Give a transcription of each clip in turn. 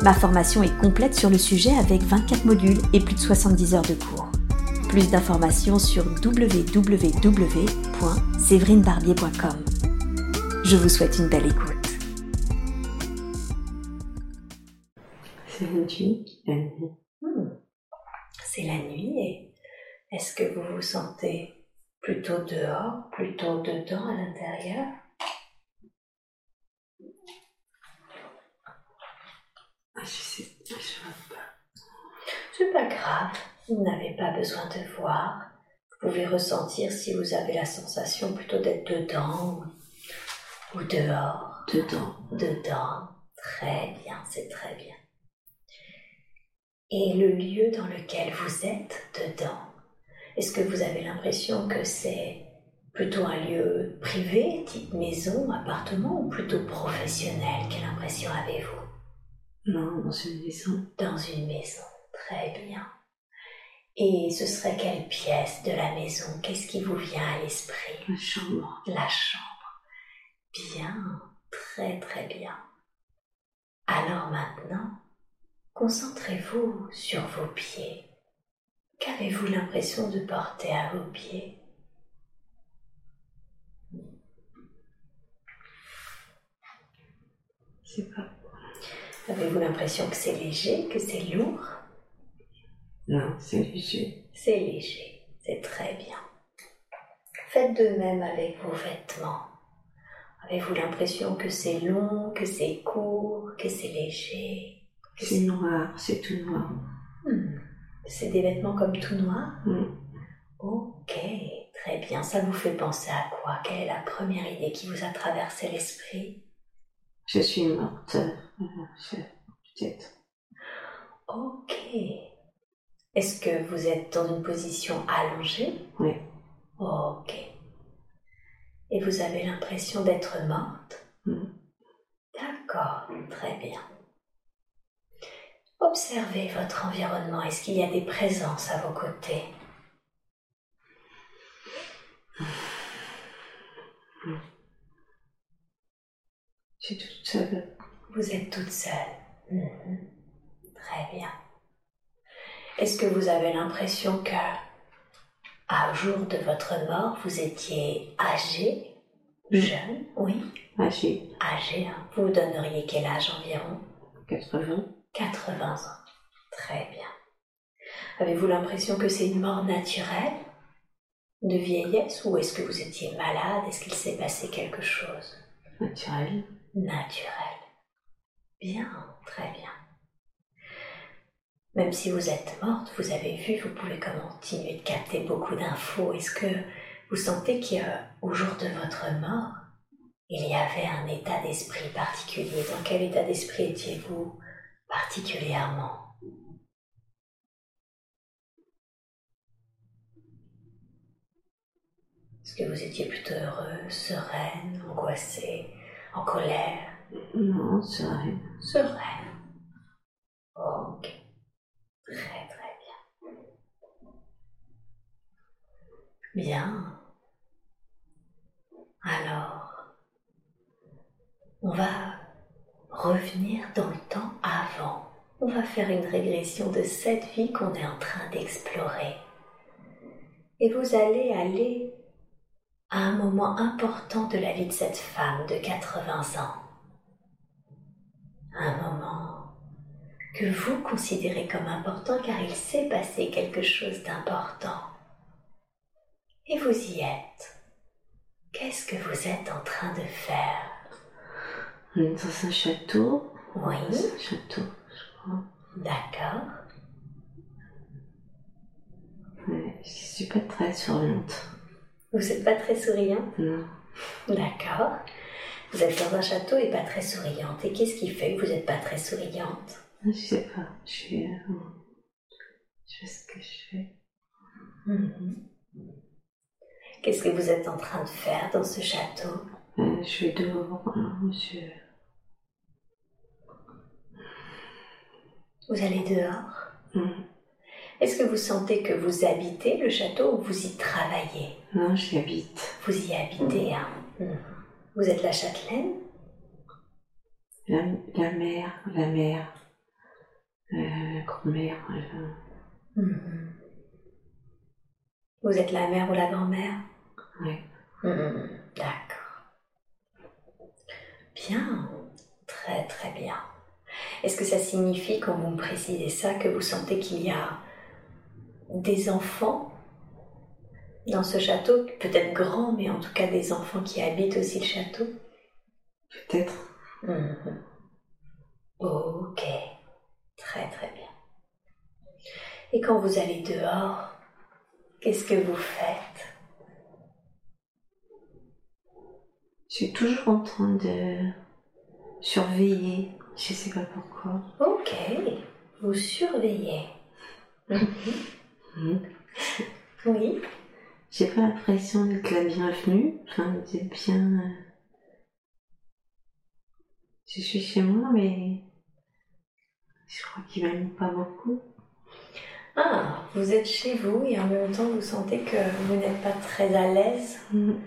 Ma formation est complète sur le sujet avec 24 modules et plus de 70 heures de cours. Plus d'informations sur www.séverinebarbier.com. Je vous souhaite une belle écoute. C'est la nuit. Hmm. C'est la nuit et est-ce que vous vous sentez plutôt dehors, plutôt dedans à l'intérieur? Je sais, pas. C'est pas grave, vous n'avez pas besoin de voir. Vous pouvez ressentir si vous avez la sensation plutôt d'être dedans ou, ou dehors. Dedans. Dedans. Très bien, c'est très bien. Et le lieu dans lequel vous êtes dedans, est-ce que vous avez l'impression que c'est plutôt un lieu privé, type maison, appartement, ou plutôt professionnel? Quelle impression avez-vous? Non, dans une maison. Dans une maison, très bien. Et ce serait quelle pièce de la maison? Qu'est-ce qui vous vient à l'esprit? La chambre. La chambre. Bien, très très bien. Alors maintenant, concentrez-vous sur vos pieds. Qu'avez-vous l'impression de porter à vos pieds? Je sais pas. Avez-vous l'impression que c'est léger, que c'est lourd? Non, c'est léger. C'est léger, c'est très bien. Faites de même avec vos vêtements. Avez-vous l'impression que c'est long, que c'est court, que c'est léger? C'est noir, c'est tout noir. Hmm, C'est des vêtements comme tout noir? Hmm. Ok, très bien. Ça vous fait penser à quoi? Quelle est la première idée qui vous a traversé l'esprit? Je suis morte. Euh, je- Peut-être. Ok. Est-ce que vous êtes dans une position allongée? Oui. Ok. Et vous avez l'impression d'être morte? Hmm. D'accord, très bien. Observez votre environnement. Est-ce qu'il y a des présences à vos côtés? Je suis toute seule. Vous êtes toute seule. Mhm. Très bien. Est-ce que vous avez l'impression que, à jour de votre mort, vous étiez âgé, jeune? Oui, Âgée. âgé. hein. Vous donneriez quel âge environ? 80. 80 ans. Très bien. Avez-vous l'impression que c'est une mort naturelle? De vieillesse? Ou est-ce que vous étiez malade? Est-ce qu'il s'est passé quelque chose? Naturelle. Naturel. Bien, très bien. Même si vous êtes morte, vous avez vu, vous pouvez continuer de capter beaucoup d'infos. Est-ce que vous sentez qu'au jour de votre mort, il y avait un état d'esprit particulier? Dans quel état d'esprit étiez-vous particulièrement? Est-ce que vous étiez plutôt heureuse, sereine, angoissée, en colère Non, c'est rien. Sereine. Ok. Très très bien. Bien. Alors, on va revenir dans le temps avant. On va faire une régression de cette vie qu'on est en train d'explorer. Et vous allez aller à un moment important de la vie de cette femme de 80 ans un moment que vous considérez comme important car il s'est passé quelque chose d'important. Et vous y êtes. Qu'est-ce que vous êtes en train de faire? On est dans un château. Oui, C'est un château, je crois. d'accord. Ouais, je suis pas très souriante. Vous n'êtes pas très souriante Non. D'accord. Vous êtes dans un château et pas très souriante. Et qu'est-ce qui fait que vous n'êtes pas très souriante? Je sais pas. Je suis. euh, je sais ce que je fais. Mhm. Qu'est-ce que vous êtes en train de faire dans ce château? Euh, je vais dehors, hein, je... Vous allez dehors? Mhm. Est-ce que vous sentez que vous habitez le château ou vous y travaillez? Non, j'y habite. Vous y habitez, hein. Vous êtes la châtelaine? La, la mère, la mère, euh, la grand-mère, euh, Mhm. Vous êtes la mère ou la grand-mère? Ouais. Mhm. D'accord. Bien, très très bien. Est-ce que ça signifie, quand vous me précisez ça, que vous sentez qu'il y a des enfants? Dans ce château, peut-être grands, mais en tout cas des enfants qui habitent aussi le château Peut-être. Mhm. Ok, très très bien. Et quand vous allez dehors, qu'est-ce que vous faites? Je suis toujours en train de surveiller. Je sais pas pourquoi. Ok, vous surveillez. Mhm. Oui. J'ai pas l'impression d'être la bienvenue. Enfin, d'être bien. euh, Je suis chez moi, mais je crois qu'il m'aime pas beaucoup. Ah, vous êtes chez vous et en même temps vous sentez que vous n'êtes pas très à l'aise Mhm.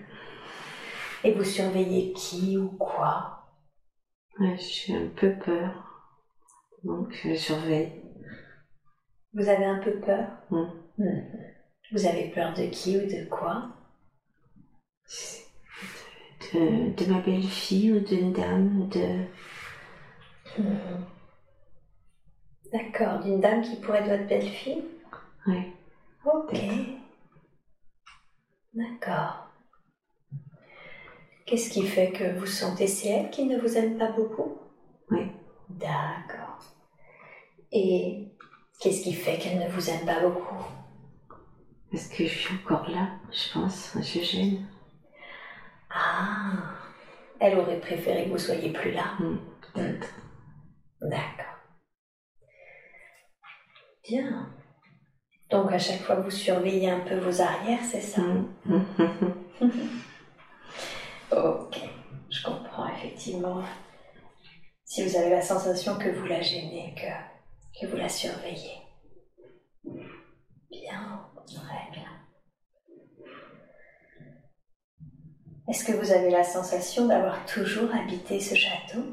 et vous surveillez qui ou quoi? Ouais, j'ai un peu peur. Donc, je surveille. Vous avez un peu peur? Mhm. Mhm. Vous avez peur de qui ou de quoi? De, de ma belle-fille ou d'une dame, de. Mhm. D'accord, d'une dame qui pourrait être votre belle-fille? Ouais. Ok. D'accord. Qu'est-ce qui fait que vous sentez c'est elle qui ne vous aime pas beaucoup? Oui. D'accord. Et qu'est-ce qui fait qu'elle ne vous aime pas beaucoup? Parce que je suis encore là, je pense. Je gêne. Ah, elle aurait préféré que vous soyez plus là. Mhm. Peut-être. D'accord. Bien. Donc à chaque fois vous surveillez un peu vos arrières, c'est ça? Mhm. Ok, je comprends effectivement. Si vous avez la sensation que vous la gênez, que, que vous la surveillez. Bien, très bien. Est-ce que vous avez la sensation d'avoir toujours habité ce château?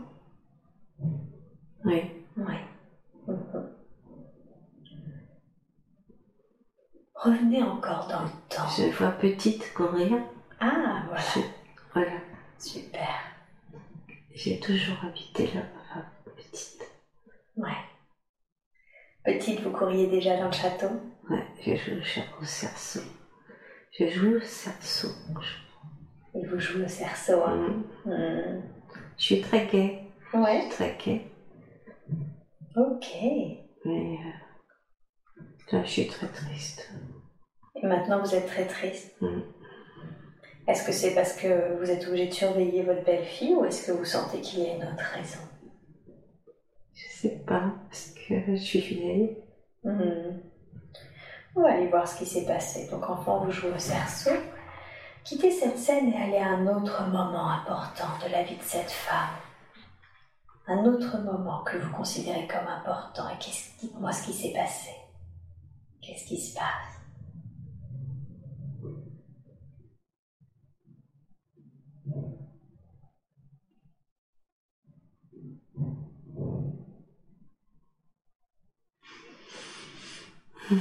Oui. Oui. Mhm. Revenez encore dans le temps. Je vois petite courir. Ah, voilà, Je- Voilà. super. J'ai toujours habité là, petite. Ouais. Petite, vous couriez déjà dans le château? Ouais, je joue au cerceau. Je joue au cerceau. Et vous jouez au cerceau, hein? Mhm. Hmm. Je suis très gaie. Je Ouais. suis très gaie. Ok. Mais euh, là, je suis très triste. Et maintenant, vous êtes très triste? Mhm. Est-ce que c'est parce que vous êtes obligé de surveiller votre belle-fille ou est-ce que vous sentez qu'il y a une autre raison? Je sais pas, parce je suis vieille. Hmm. On va aller voir ce qui s'est passé. Donc, enfant, vous jouez au cerceau. Quittez cette scène et allez à un autre moment important de la vie de cette femme. Un autre moment que vous considérez comme important. Et dites-moi ce qui s'est passé. Qu'est-ce qui se passe? Je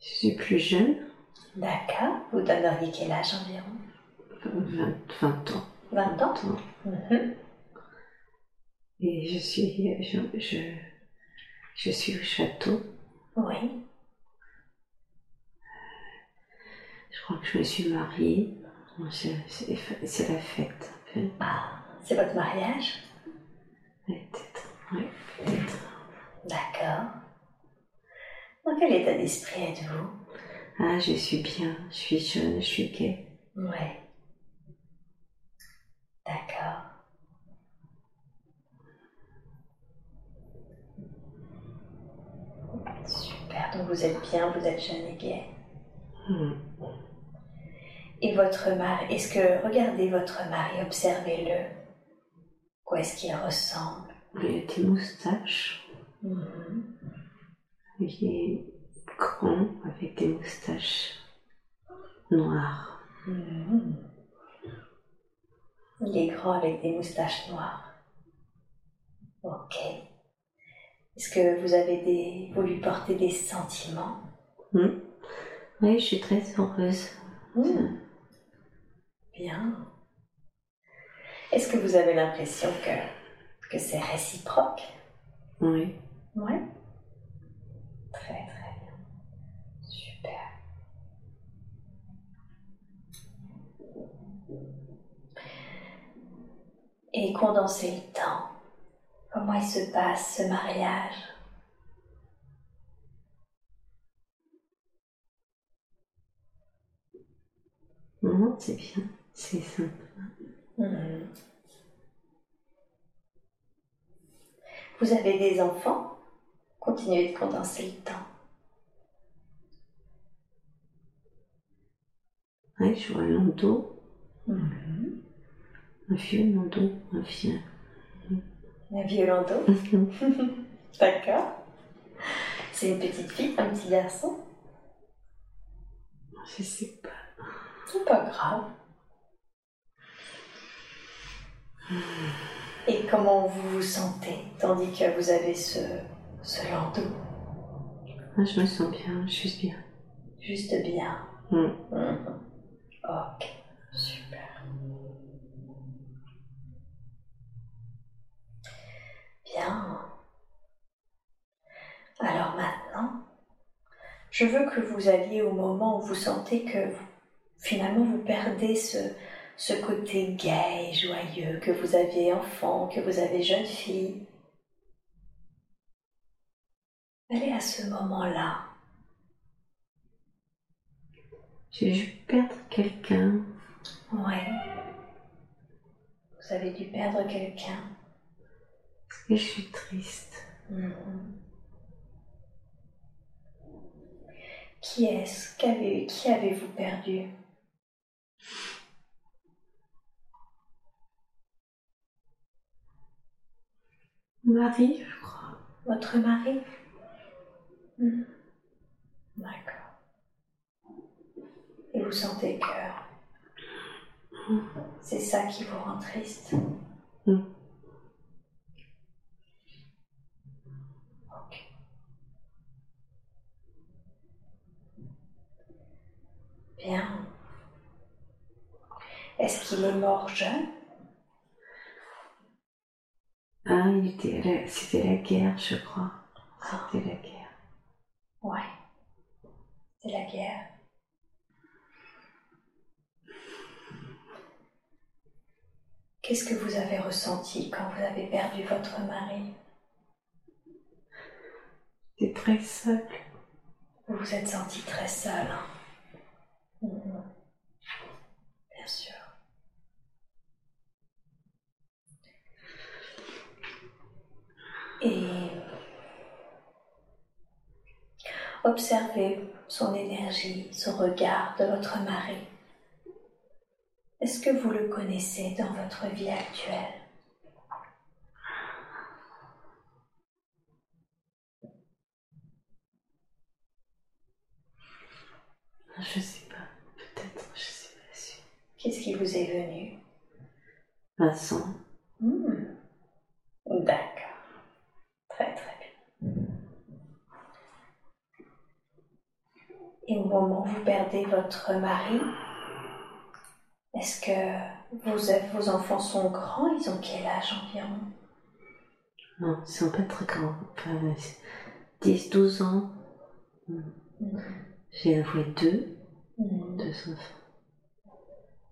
suis plus jeune, D'accord. Vous donneriez quel âge environ? 20, 20 ans. 20 ans? 20 ans. Mhm. Et je suis, je, je, je suis au château. Oui. Je crois que je me suis mariée. C'est la fête, ah, c'est votre mariage? Oui, peut-être. Oui, peut-être. D'accord. Dans quel état d'esprit êtes-vous? Ah, je suis bien, je suis jeune, je suis gay. Ouais. D'accord. Super, donc vous êtes bien, vous êtes jeune et gay. Mmh. Hum. Et votre mari, est-ce que, regardez votre mari, observez-le. Quoi est-ce qu'il ressemble? Il a des moustaches. Mhm. Il est grand avec des moustaches noires. Mhm. Il est grand avec des moustaches noires. Ok. Est-ce que vous avez des, vous lui portez des sentiments? Hmm. Oui, je suis très heureuse. Hmm. Bien. Est-ce que vous avez l'impression que, que c'est réciproque? Oui. Oui. Très très bien. Super. Et condenser le temps. Comment il se passe ce mariage? Non, c'est bien. C'est sympa. Mhm. Vous avez des enfants? Continuez de condenser le temps. Oui, je vois un landau, Mhm. un vieux landau, un vieux. Un vieux landau D'accord. C'est une petite fille, un petit garçon? Je sais pas. C'est pas grave. Et comment vous vous sentez tandis que vous avez ce, ce landau Moi, je me sens bien, suis bien. Juste bien. Hmm. Mhm. Ok, super. Bien. Alors maintenant, je veux que vous alliez au moment où vous sentez que vous- finalement vous perdez ce, ce côté gai et joyeux que vous aviez enfant, que vous avez jeune fille. Allez à ce moment-là. J'ai dû perdre quelqu'un. Ouais. Vous avez dû perdre quelqu'un. Parce que je suis triste. Mhm. Qui est-ce Qui avez-vous perdu? Marie, je crois. Votre mari? Mhm. D'accord. Et vous sentez que c'est ça qui vous rend triste? Ok. Bien. Est-ce qu'il est mort jeune? Ah, c'était la guerre, je crois. C'était la guerre. Ouais. C'est la guerre. Qu'est-ce que vous avez ressenti quand vous avez perdu votre mari? J'étais très seule. Vous vous êtes senti très seul. hein? Mhm. Bien sûr. Et observez son énergie, son regard de votre mari. Est-ce que vous le connaissez dans votre vie actuelle? Je sais pas. Peut-être, je sais pas sûr. Qu'est-ce qui vous est venu? Vincent. Hmm. D'accord. Et au moment où vous perdez votre mari, est-ce que vos, vos enfants sont grands? Ils ont quel âge environ? Non, ils sont pas très grands. Enfin, 10, 12 ans. Hmm. J'ai avoué deux, Hmm. deux enfants.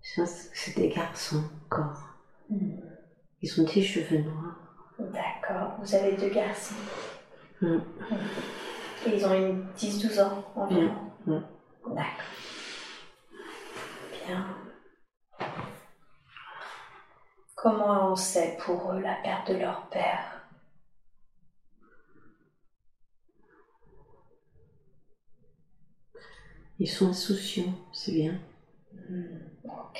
Je pense que c'est des garçons encore. Hmm. Ils ont des cheveux noirs. D'accord. Vous avez deux garçons. Et ils ont une 10-12 ans environ. Hmm. D'accord. Bien. Comment on sait pour eux la perte de leur père? Ils sont insouciants, c'est bien. Ok.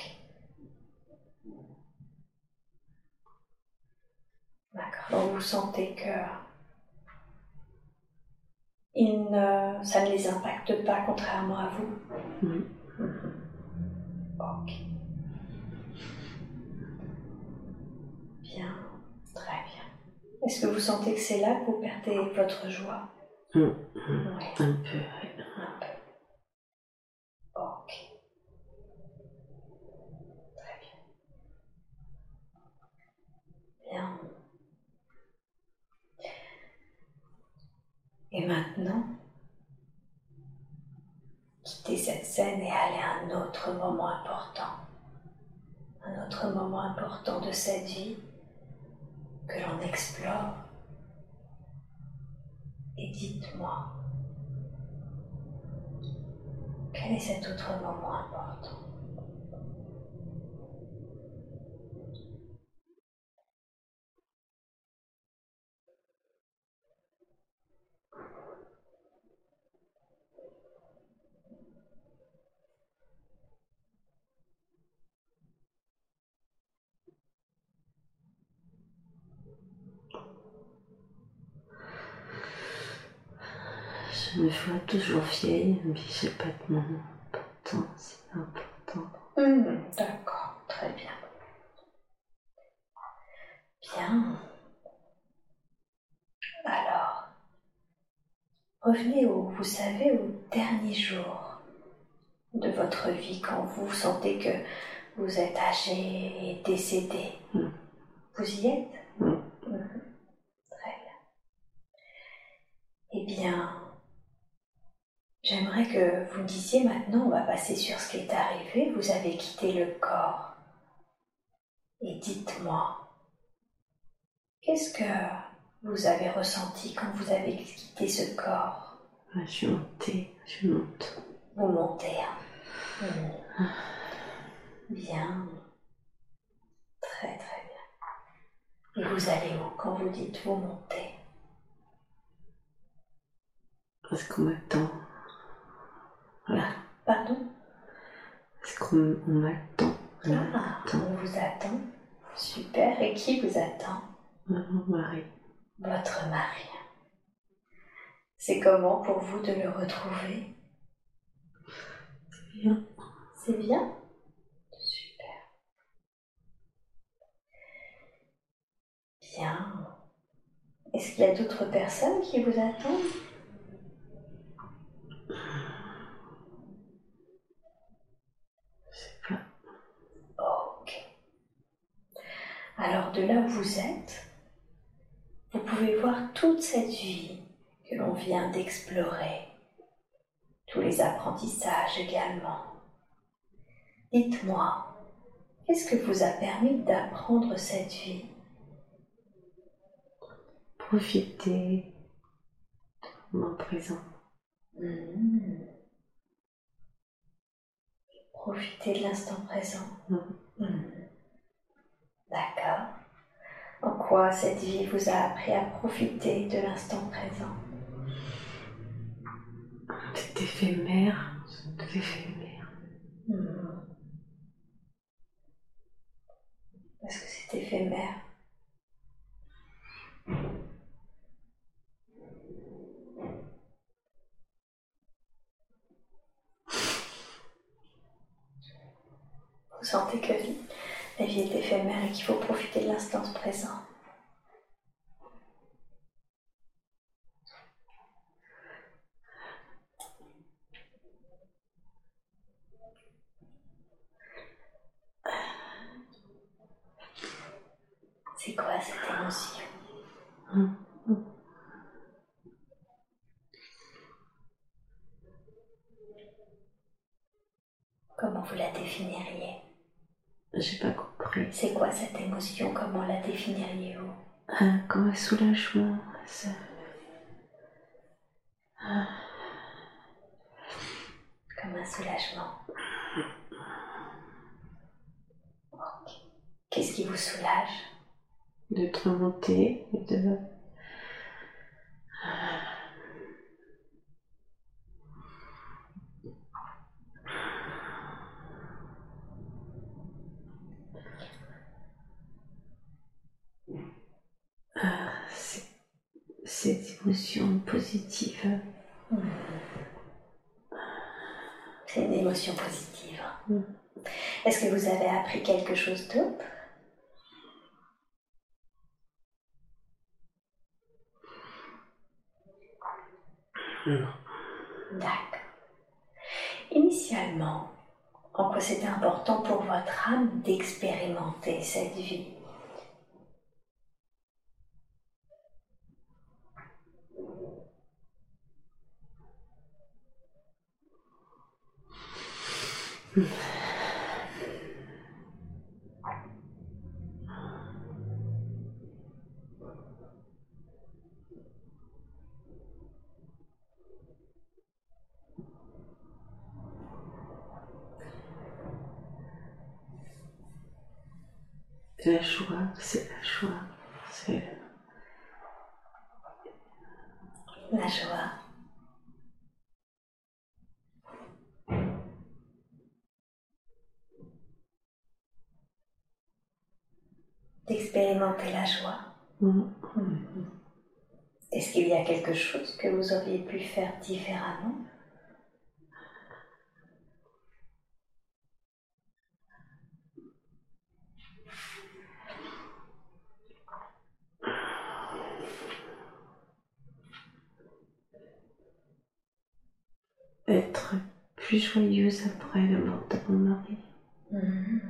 D'accord. Vous sentez que ils ne, ça ne les impacte pas contrairement à vous. Ok. Bien, très bien. Est-ce que vous sentez que c'est là que vous perdez votre joie? Oui, Un peu, ouais. un peu. Ok. Très bien. Bien. Et maintenant, quittez cette scène et allez à un autre moment important. Un autre moment important de cette vie que l'on explore. Et dites-moi, quel est cet autre moment important? Je me vois toujours vieille, mais j'ai pas de moment important, c'est important. Hmm, D'accord, très bien. Bien. Alors, revenez au, vous savez, au dernier jour de votre vie, quand vous sentez que vous êtes âgé et décédé. Hmm. Vous y êtes? Mhm. Très bien. Eh bien, j'aimerais que vous me disiez maintenant, on va passer sur ce qui est arrivé. Vous avez quitté le corps. Et dites-moi, qu'est-ce que vous avez ressenti quand vous avez quitté ce corps? Ouais, je suis montée, je monte. Vous montez. hein Mhm. Bien. Très très bien. Et vous allez où quand vous dites vous montez? Est-ce qu'on m'attend Voilà. Pardon? Est-ce qu'on on m'attend Là, Ah, on vous attend. Super. Et qui vous attend? Mon mari. Votre mari. C'est comment pour vous de le retrouver? Bien. C'est bien? Super. Bien. Est-ce qu'il y a d'autres personnes qui vous attendent Je sais pas. Ok. Alors de là où vous êtes, vous pouvez voir toute cette vie que l'on vient d'explorer, tous les apprentissages également. Dites-moi, qu'est-ce que vous a permis d'apprendre cette vie? Profiter du moment présent. Hmm. Profitez de l'instant présent. D'accord. En quoi cette vie vous a appris à profiter de l'instant présent? C'est éphémère. C'est éphémère. Hmm. Parce que c'est éphémère? Vous sentez que la vie est éphémère et qu'il faut profiter de l'instant présent. C'est quoi cette émotion? Comment vous la définiriez? J'ai pas C'est quoi cette émotion? Comment la définiriez-vous? Ah, comme un soulagement. Ça... Comme un soulagement. Qu'est-ce qui vous soulage? D'être monté et de. Cette émotion positive. C'est une émotion positive. Est-ce que vous avez appris quelque chose d'autre? D'accord. Initialement, en quoi c'était important pour votre âme d'expérimenter cette vie la joie, c'est la joie, c'est la joie. D'expérimenter la joie. Mm. Est-ce qu'il y a quelque chose que vous auriez pu faire différemment? Être plus joyeuse après la mort de mon mari. Mhm.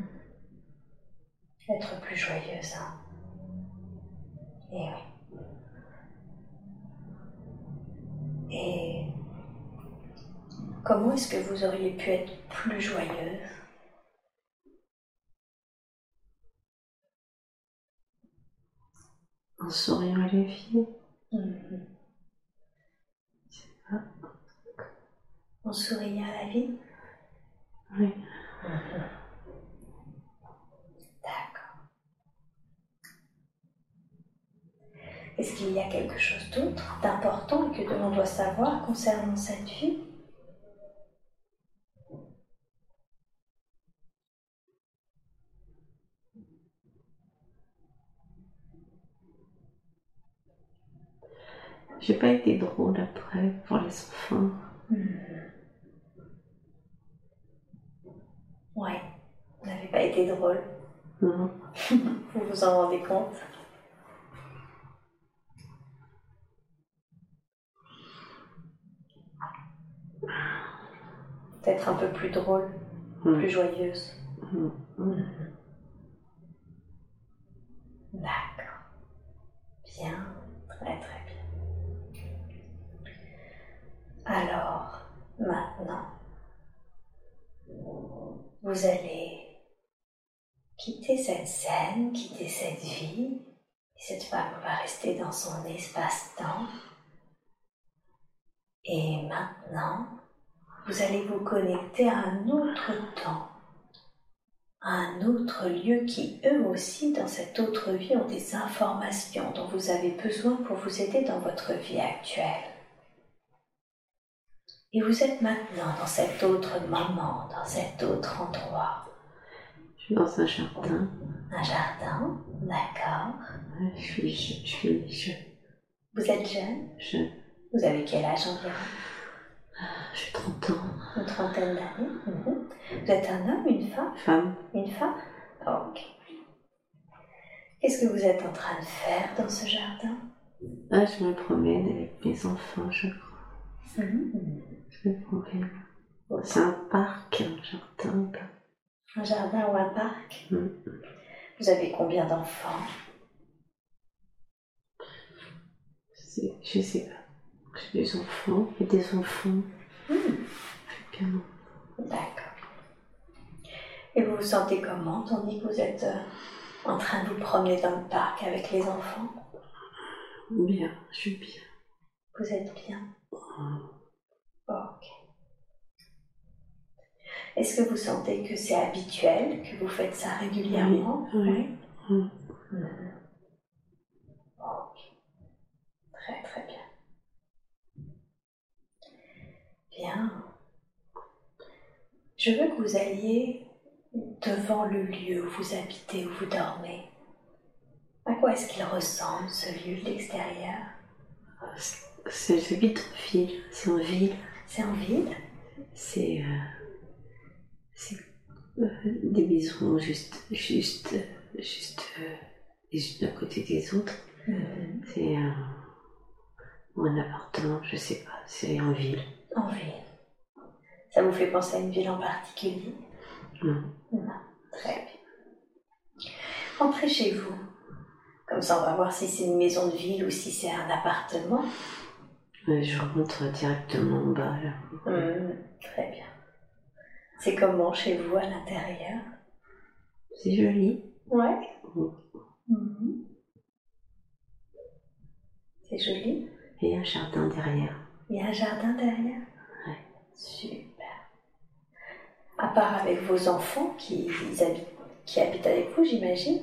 Être plus joyeuse, hein. Et eh oui. Et comment est-ce que vous auriez pu être plus joyeuse? En souriant à la vie. Mhm. En souriant à la vie Oui. D'accord. Est-ce qu'il y a quelque chose d'autre d'important que l'on doit savoir concernant cette vie? J'ai pas été drôle après pour les enfants. Ouais, vous n'avez pas été drôle. Vous vous en rendez compte? Peut-être un peu plus drôle, plus joyeuse. D'accord. Bien, très très bien. Alors, maintenant, vous allez quitter cette scène, quitter cette vie. Cette femme va rester dans son espace-temps. Et maintenant, vous allez vous connecter à un autre temps, à un autre lieu qui, eux aussi, dans cette autre vie, ont des informations dont vous avez besoin pour vous aider dans votre vie actuelle. Et vous êtes maintenant dans cet autre moment, dans cet autre endroit. Je suis dans un jardin. Un jardin, d'accord. Je suis, je, suis jeune. Vous êtes jeune? Jeune. Vous avez quel âge environ? J'ai 30 ans. Une trentaine d'années. Mhm. Vous êtes un homme, une femme? Femme. Une femme? Ok. Qu'est-ce que vous êtes en train de faire dans ce jardin? Ah, Je me promène avec mes enfants, je crois. C'est un parc, un jardin. Un jardin ou un parc? Vous avez combien d'enfants? Je sais pas. J'ai des enfants et des enfants. Mm. D'accord. Et vous vous sentez comment tandis que vous êtes euh, en train de vous promener dans le parc avec les enfants? Bien, je suis bien. Vous êtes bien? Ok. Est-ce que vous sentez que c'est habituel, que vous faites ça régulièrement? Oui. Mm. Ok. Très très bien. Bien. Je veux que vous alliez devant le lieu où vous habitez, où vous dormez. À quoi est-ce qu'il ressemble ce lieu de l'extérieur? C'est j'habite en ville, c'est en ville. C'est en ville C'est euh, c'est, euh, des maisons juste juste juste euh, les unes à côté des autres. Mhm. C'est un, ou un appartement, je sais pas. C'est en ville. En ville. Ça vous fait penser à une ville en particulier? Non. Non. Très bien. Entrez chez vous. Comme ça, on va voir si c'est une maison de ville ou si c'est un appartement. Je rentre directement en bas là. Mhm. Très bien. C'est comment chez vous à l'intérieur? C'est joli. Ouais. Mhm. Mhm. C'est joli. Et il y a un jardin derrière. Il y a un jardin derrière? Ouais. Super. À part avec vos enfants qui, ils habitent, qui habitent avec vous, j'imagine.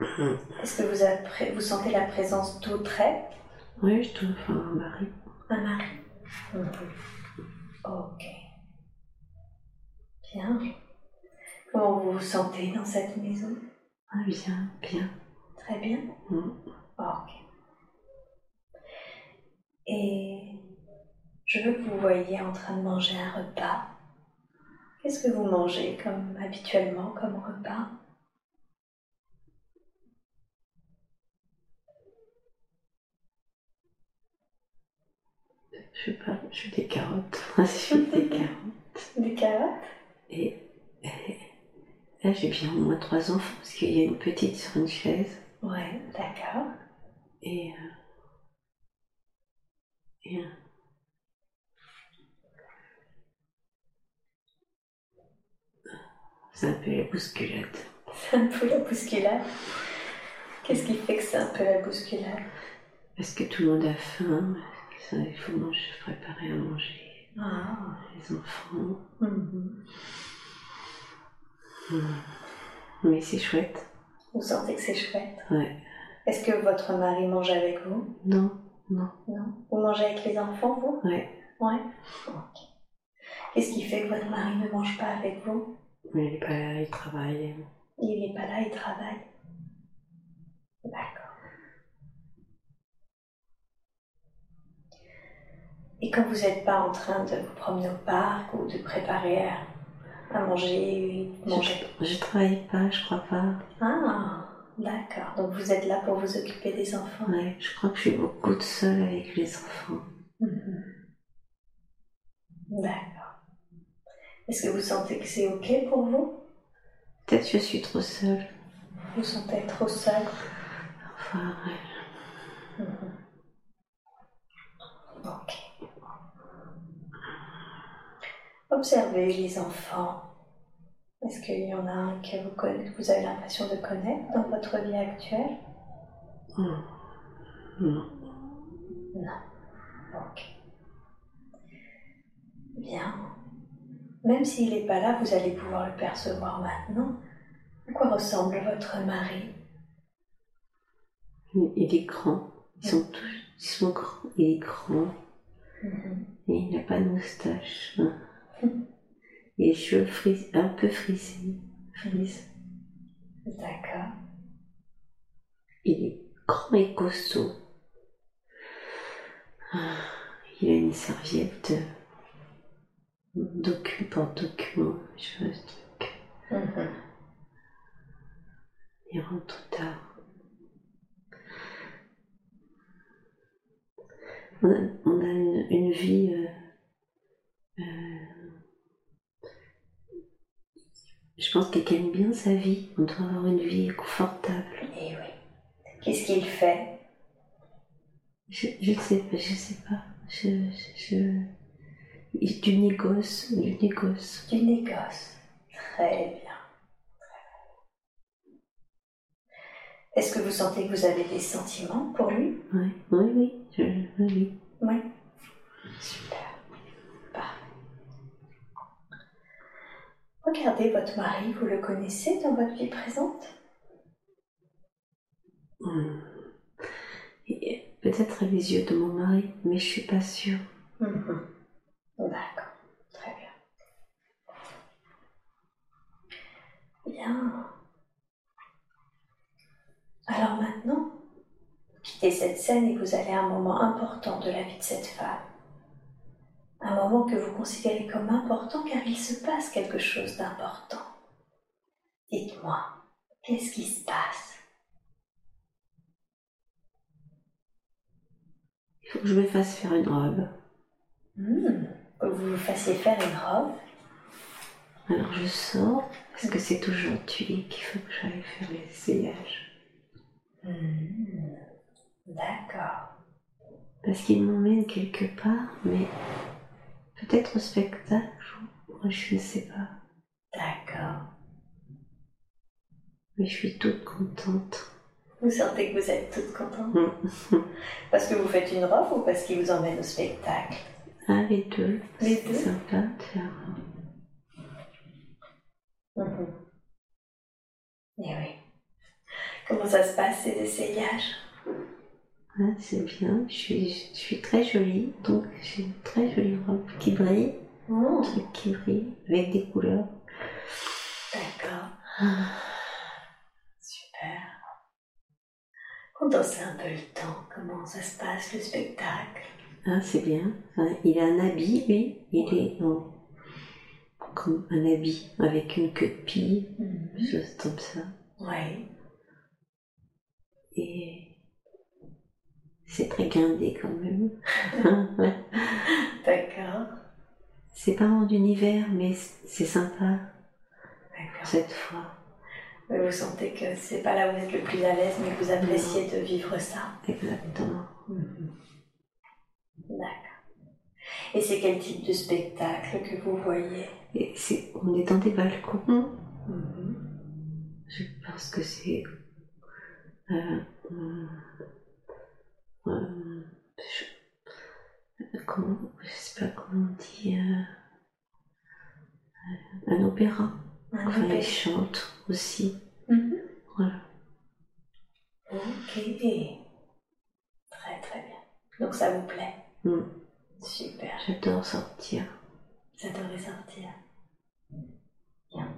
Mhm. Est-ce que vous sentez la présence d'autres êtres Oui, je trouve un mari. Un mari. Ok. Bien. Comment vous vous sentez dans cette maison? Ah, bien, bien. Très bien? Mhm. Ok. Et je veux que vous voyiez en train de manger un repas. Qu'est-ce que vous mangez comme habituellement comme repas? Je sais pas, je fais des carottes. je fais des carottes. Des carottes? Et, et là, j'ai bien au moins trois enfants parce qu'il y a une petite sur une chaise. Ouais, d'accord. Et, euh, et un- c'est un peu la bousculade. C'est un peu la bousculade. Qu'est-ce qui fait que c'est un peu la bousculade? Parce que tout le monde a faim, il faut manger, préparer à manger. Ah. Les enfants. mhm. Mais c'est chouette. Vous sentez que c'est chouette? Ouais. Est-ce que votre mari mange avec vous? Non, non. Non? Vous mangez avec les enfants, vous? Ouais. Ouais. Ok. Qu'est-ce qui fait que votre mari ne mange pas avec vous? Il est pas là, il travaille. Il n'est pas là, il travaille. D'accord. Et quand vous n'êtes pas en train de vous promener au parc ou de préparer à, à manger, manger. Je, je travaille pas, je crois pas. Ah, d'accord. Donc vous êtes là pour vous occuper des enfants. Ouais, je crois que je suis beaucoup toute seule avec les enfants. Mhm. D'accord. Est-ce que vous sentez que c'est ok pour vous? Peut-être que je suis trop seule. Vous sentez trop seul Enfin, ouais. Mhm. Ok. Observez les enfants. Est-ce qu'il y en a un que vous, avez l'impression de connaître dans votre vie actuelle? Hmm. Non. Non. Ok. Bien. Même s'il n'est pas là, vous allez pouvoir le percevoir maintenant. À quoi ressemble votre mari? Il est grand. Ils sont tous, ils sont grands. Il est grand. Mhm. Et il n'a pas de moustache. Et les cheveux fris, un peu frisés. Frisés. D'accord. Il est grand et costaud. Ah, Il a une serviette euh, docu porte-document, je ce truc. Mhm. Il rentre tard. On a, on a une, une vie. euh, euh, je pense que quelqu'un aime bien sa vie. On doit avoir une vie confortable. Et oui. Qu'est-ce qu'il fait? Je, je sais pas, je sais pas. Je, je, je- du négoce, du négoce. Du négoce. Très bien. Est-ce que vous sentez que vous avez des sentiments pour lui? Oui, oui, oui, je, oui, oui. Oui. Super. Regardez votre mari, vous le connaissez dans votre vie présente? Et Peut-être les yeux de mon mari, mais je suis pas sûre. Mhm. D'accord. Très bien. Bien. Alors maintenant, quittez cette scène et vous allez à un moment important de la vie de cette femme. Un moment que vous considérez comme important car il se passe quelque chose d'important. Dites-moi, qu'est-ce qui se passe? Il faut que je me fasse faire une robe. Hmm, que vous vous fassiez faire une robe? Alors je sors, parce que c'est aujourd'hui qu'il faut que j'aille faire les essayages. Hmm, D'accord. Parce qu'ils m'emmènent quelque part, mais peut-être au spectacle, je ne sais pas. D'accord. Mais je suis toute contente. Vous sentez que vous êtes toute contente? Mm. Parce que vous faites une robe ou parce qu'il vous emmène au spectacle? Ah, les deux. Les C'est deux? sympa de faire. Mhm. Eh oui. Comment ça se passe ces essayages? Ah, c'est bien. Je suis, je suis très jolie, donc j'ai une très jolie robe qui brille, un truc qui brille, avec des couleurs. D'accord. Ah, Super. Condensez un peu le temps. Comment ça se passe le spectacle? Ah, c'est bien. Enfin, il a un habit, lui. Il est en- comme un habit avec une queue de pie, chose comme ça. Oui. Et c'est très guindé quand même. D'accord. c'est pas mon univers, mais c'est sympa D'accord. cette fois. Mais vous sentez que c'est pas là où vous êtes le plus à l'aise, mais que vous appréciez de vivre ça. Exactement. D'accord. Et c'est quel type de spectacle que vous voyez? Et c'est, on est dans des balcons. Mhm. Je pense que c'est. euh, euh, euh, je- comment Je sais pas comment on dit. euh, un opéra. Un Enfin, opéra. chantent aussi. Mhm. Voilà. Ok. Très très bien. Donc ça vous plaît Mm. Super. J'adore sortir. Adorez sortir Bien.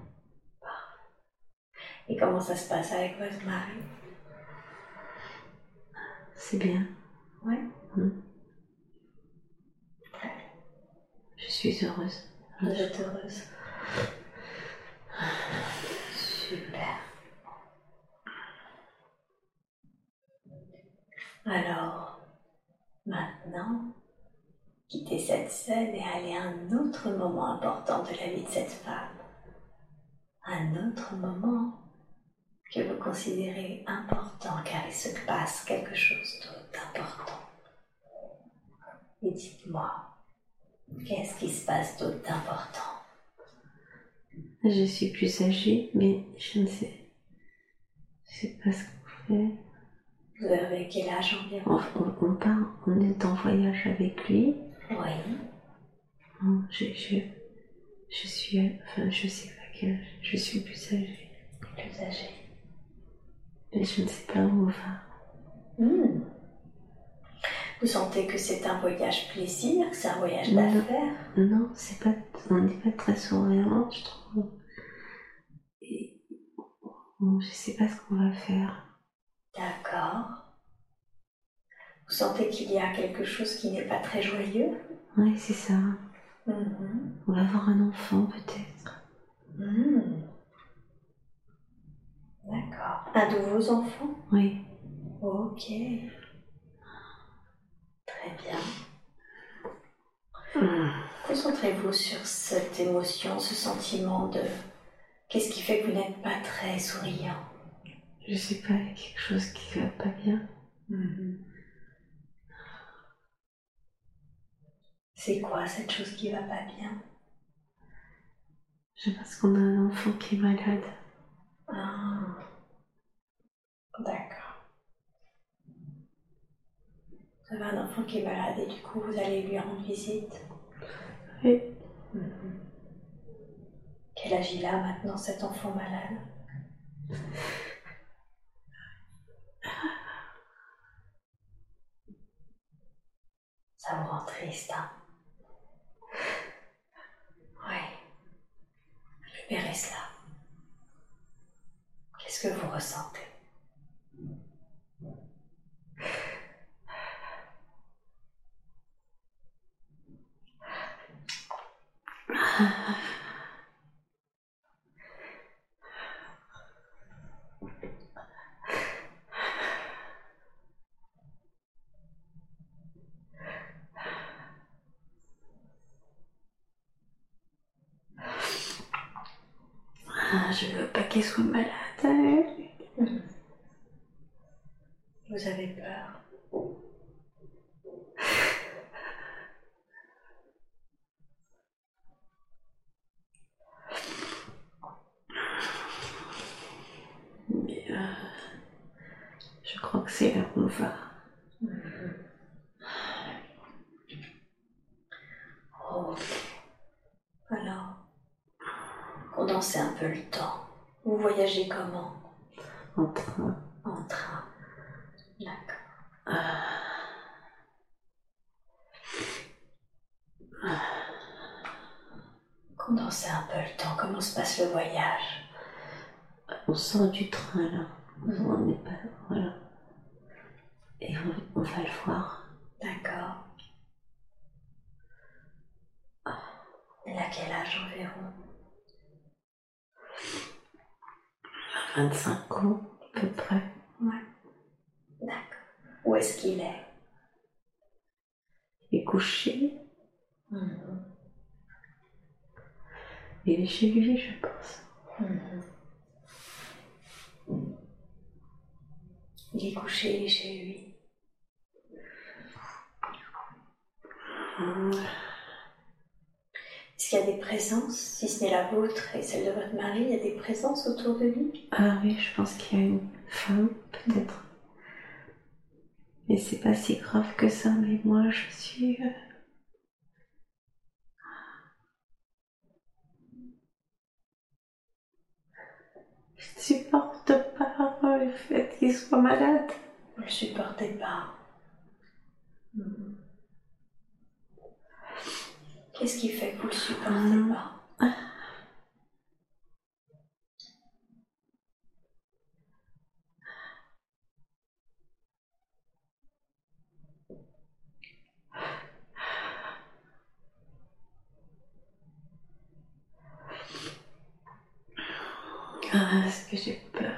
Et comment ça se passe avec votre mari? C'est bien. Oui. Mm. Très bien. Je suis heureuse. Vous êtes heureuse Super. Alors, maintenant, quittez cette scène et allez à un autre moment important de la vie de cette femme. Un autre moment que vous considérez important car il se passe quelque chose d'important. Et dites-moi, qu'est-ce qui se passe d'autre d'important? Je suis plus âgée, mais je ne sais. Je sais pas ce qu'on fait. Vous avez quel âge environ? On, part, on est en voyage avec lui. Oui. Je, je, je suis, enfin, je sais pas quel âge. Je suis plus âgée. Plus âgé. Mais je ne sais pas où on va. Hmm. Vous sentez que c'est un voyage plaisir, que c'est un voyage d'affaires? Non, c'est pas, on n'est pas très souriant, je trouve. Et, bon, je sais pas ce qu'on va faire. D'accord. Vous sentez qu'il y a quelque chose qui n'est pas très joyeux? Oui, c'est ça. Mhm. On va avoir un enfant peut-être. Hmm. D'accord. Un de vos enfants? Oui. Ok. Très bien. Hum. Concentrez-vous sur cette émotion, ce sentiment de qu'est-ce qui fait que vous n'êtes pas très souriant? Je sais pas, il y a quelque chose qui va pas bien. C'est quoi cette chose qui va pas bien? Je pense qu'on a un enfant qui est malade. Ah. D'accord. Vous avez un enfant qui est malade et du coup vous allez lui rendre visite? Oui. Mhm. Quel âge il a maintenant cet enfant malade? Ça vous rend triste, hein Oui. Libérez cela. Qu'est-ce que vous ressentez? Ah, je veux pas qu'elle soit malade. Vous avez peur Mais euh, je crois que c'est là qu'on va. Ok. Alors, condensez un peu le temps. Vous voyagez comment En train. En train. D'accord. Condensez un peu le temps. Comment se passe le voyage On sort du train là. On n'est pas. Voilà. Et on, on va le voir. D'accord. Il a quel âge environ? 25 ans, à peu près. Ouais. D'accord. Où est-ce qu'il est? Il est couché. Mhm. Il est chez lui, je pense. Couché, chez lui. Est-ce qu'il y a des présences, si ce n'est la vôtre et celle de votre mari, il y a des présences autour de lui? Ah oui, je pense qu'il y a une femme, peut-être. Mais c'est pas si grave que ça, mais moi je suis. euh, Je supporte pas le fait qu'il soit malade. Vous ne le supportez pas. Qu'est-ce qui fait que vous ne le supportez Mhm. pas? Ah, est-ce que j'ai peur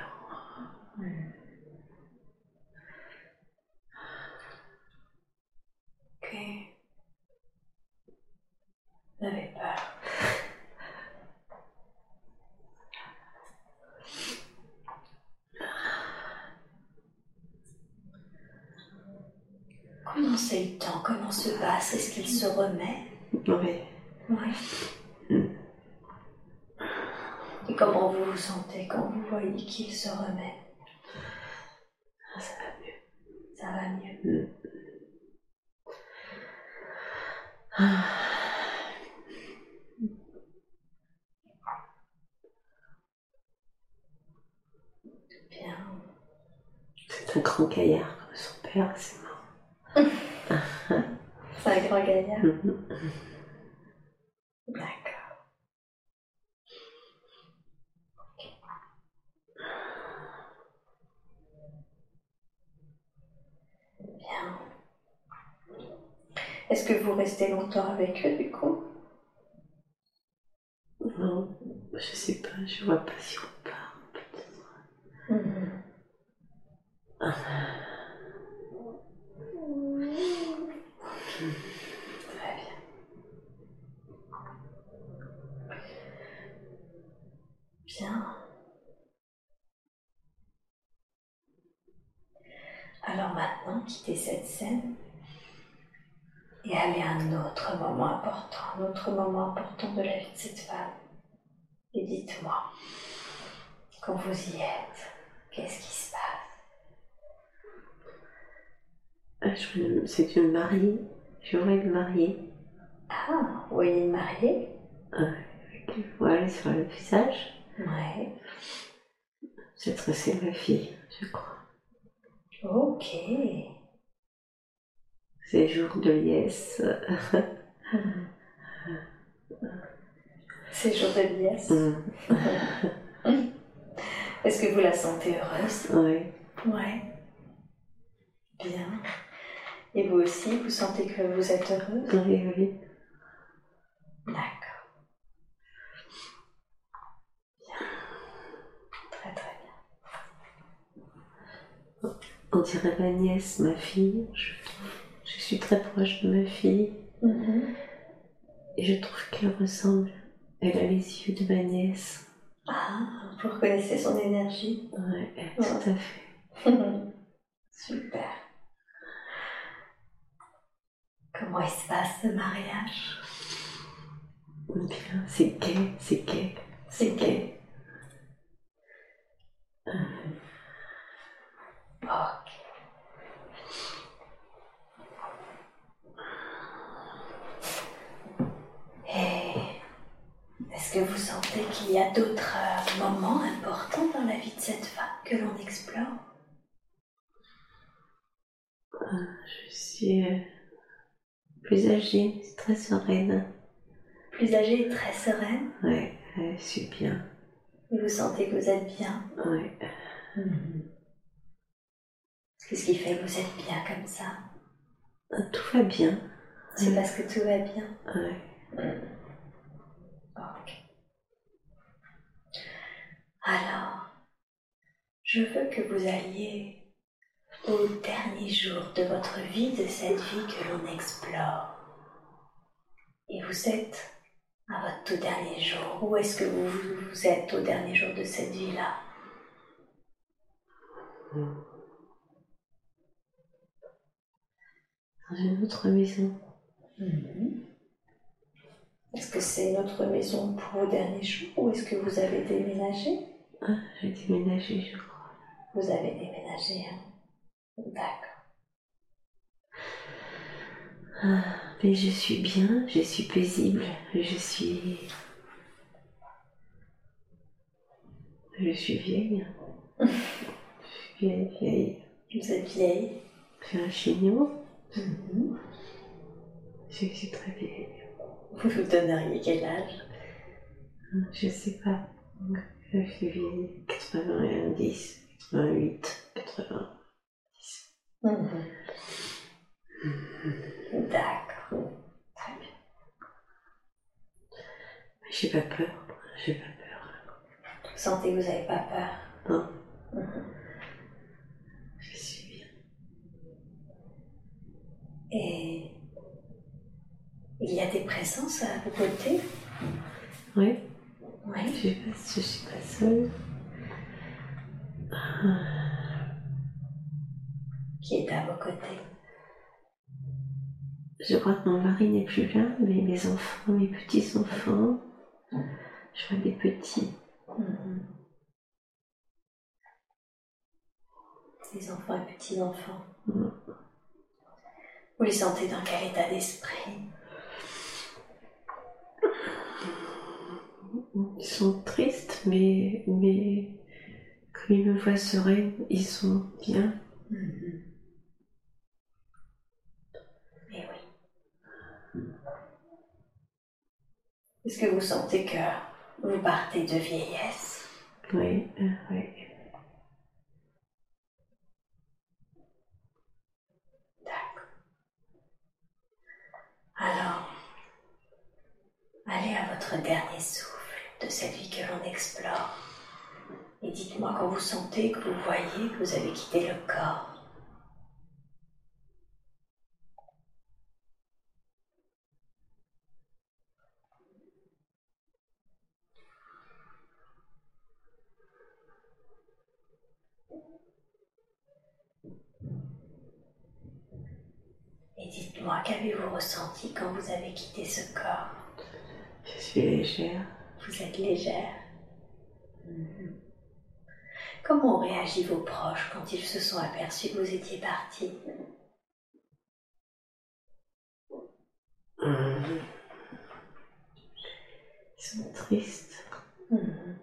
Ok. Vous avez peur. Comment c'est le temps? Comment se passe? Est-ce qu'il se remet? Oui. Oui. Et comment vous vous sentez quand vous voyez qu'il se remet? Ah, ça va mieux. Ça va mieux. Bien. C'est un grand gaillard comme son père, c'est. C'est un grand gaillard. D'accord. Bien. Est-ce que vous restez longtemps avec eux du coup? Non, je sais pas, je vois pas si on part, peut-être. Très Bien. Alors maintenant, quittez cette scène et allez à un autre moment important, un autre moment important de la vie de cette femme. Et dites-moi, quand vous y êtes, qu'est-ce qui se passe? Ah, C'est une mariée. Vois une mariée. Ah, vous voyez une mariée? Avec le voile sur le visage. Ouais. C'est ma fille, je crois. Ok. C'est jour de liesse. C'est jour de liesse. Mm. Est-ce que vous la sentez heureuse? Oui. Ouais. Bien. Et vous aussi, vous sentez que vous êtes heureuse? Oui, oui. D'accord. On dirait ma nièce, ma fille. Je, je suis très proche de ma fille. Mhm. Et je trouve qu'elle ressemble. Elle a les yeux de ma nièce. Ah, vous reconnaissez son énergie Ouais, tout à fait. Super. Comment il se passe ce mariage? Bien, c'est gai, c'est gai. C'est gay. Et est-ce que vous sentez qu'il y a d'autres euh, moments importants dans la vie de cette femme que l'on explore? Je suis euh, plus âgée, très sereine. Plus âgée et très sereine? Ouais, euh, je suis bien. vous sentez que vous êtes bien? Ouais. Qu'est-ce qui fait que vous êtes bien comme ça? Ah, Tout va bien. C'est parce que tout va bien? Ouais. Ok. Alors, je veux que vous alliez au dernier jour de votre vie, de cette vie que l'on explore. Et vous êtes à votre tout dernier jour. Où est-ce que vous, vous êtes au dernier jour de cette vie-là? Dans une autre maison. Est-ce que c'est notre maison pour vos derniers jours? Ou est-ce que vous avez déménagé? Ah, j'ai déménagé, je crois. Vous avez déménagé, hein D'accord. Ah, mais je suis bien, je suis paisible, je suis. Je suis vieille. Je suis vieille, vieille. Vous êtes vieille J'ai un chignon. Je suis très vieille. Vous vous donneriez quel âge? Je sais pas. Je suis vieille. 90, 88, 80. D'accord. Très bien. Mais j'ai pas peur. J'ai pas peur. Vous sentez que vous n'avez pas peur Non. Je suis bien. Et il y a des présences à vos côtés Oui. Oui. Je suis pas, je suis pas seule. Qui est à vos côtés? Je crois que mon mari n'est plus là, mais mes enfants, mes petits-enfants, je vois des petits. Des enfants et petits-enfants. Mm. Vous les sentez dans quel état d'esprit? Ils sont tristes, mais, mais comme ils me voient sereine, ils sont bien. Eh oui. Est-ce que vous sentez que vous partez de vieillesse? Oui, euh, oui. D'accord. Alors, allez à votre dernier souffle de cette vie que l'on explore. Et dites-moi quand vous sentez que vous voyez que vous avez quitté le corps. Et dites-moi, qu'avez-vous ressenti quand vous avez quitté ce corps? Je suis légère. Vous êtes légère. Mhm. Comment ont réagi vos proches quand ils se sont aperçus que vous étiez parti? Hum. Ils sont tristes. Mhm.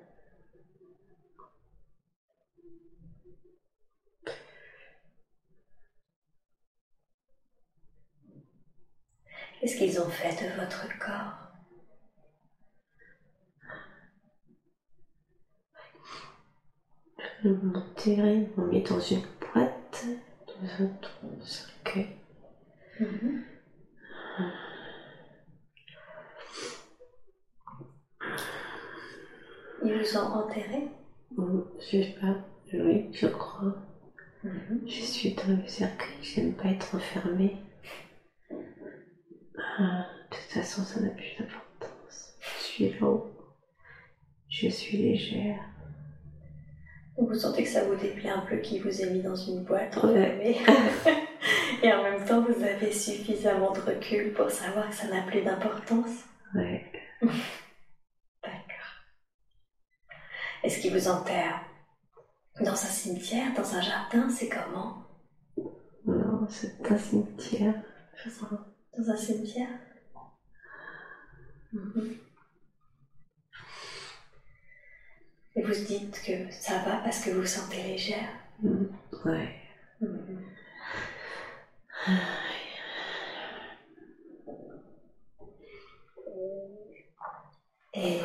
Qu'est-ce qu'ils ont fait de votre corps? Ils m'ont enterré, ils m'ont mis dans une boîte, dans un trou, cercueil. Ils vous ont enterré? Je sais pas, oui, je crois. Mhm. Je suis dans le cercle, j'aime pas être enfermée. Ah, de toute façon, ça n'a plus d'importance. Je suis là-haut. Je suis légère. Vous sentez que ça vous déplaît un peu qui vous ait mis dans une boîte enfermée. Et en même temps, vous avez suffisamment de recul pour savoir que ça n'a plus d'importance. Ouais. D'accord. Est-ce qu'il vous enterre dans un cimetière, dans un jardin? C'est comment? Non, c'est un cimetière. Dans un cimetière? Mhm. Et vous dites que ça va parce que vous vous sentez légère mm, Ouais. Mhm. Et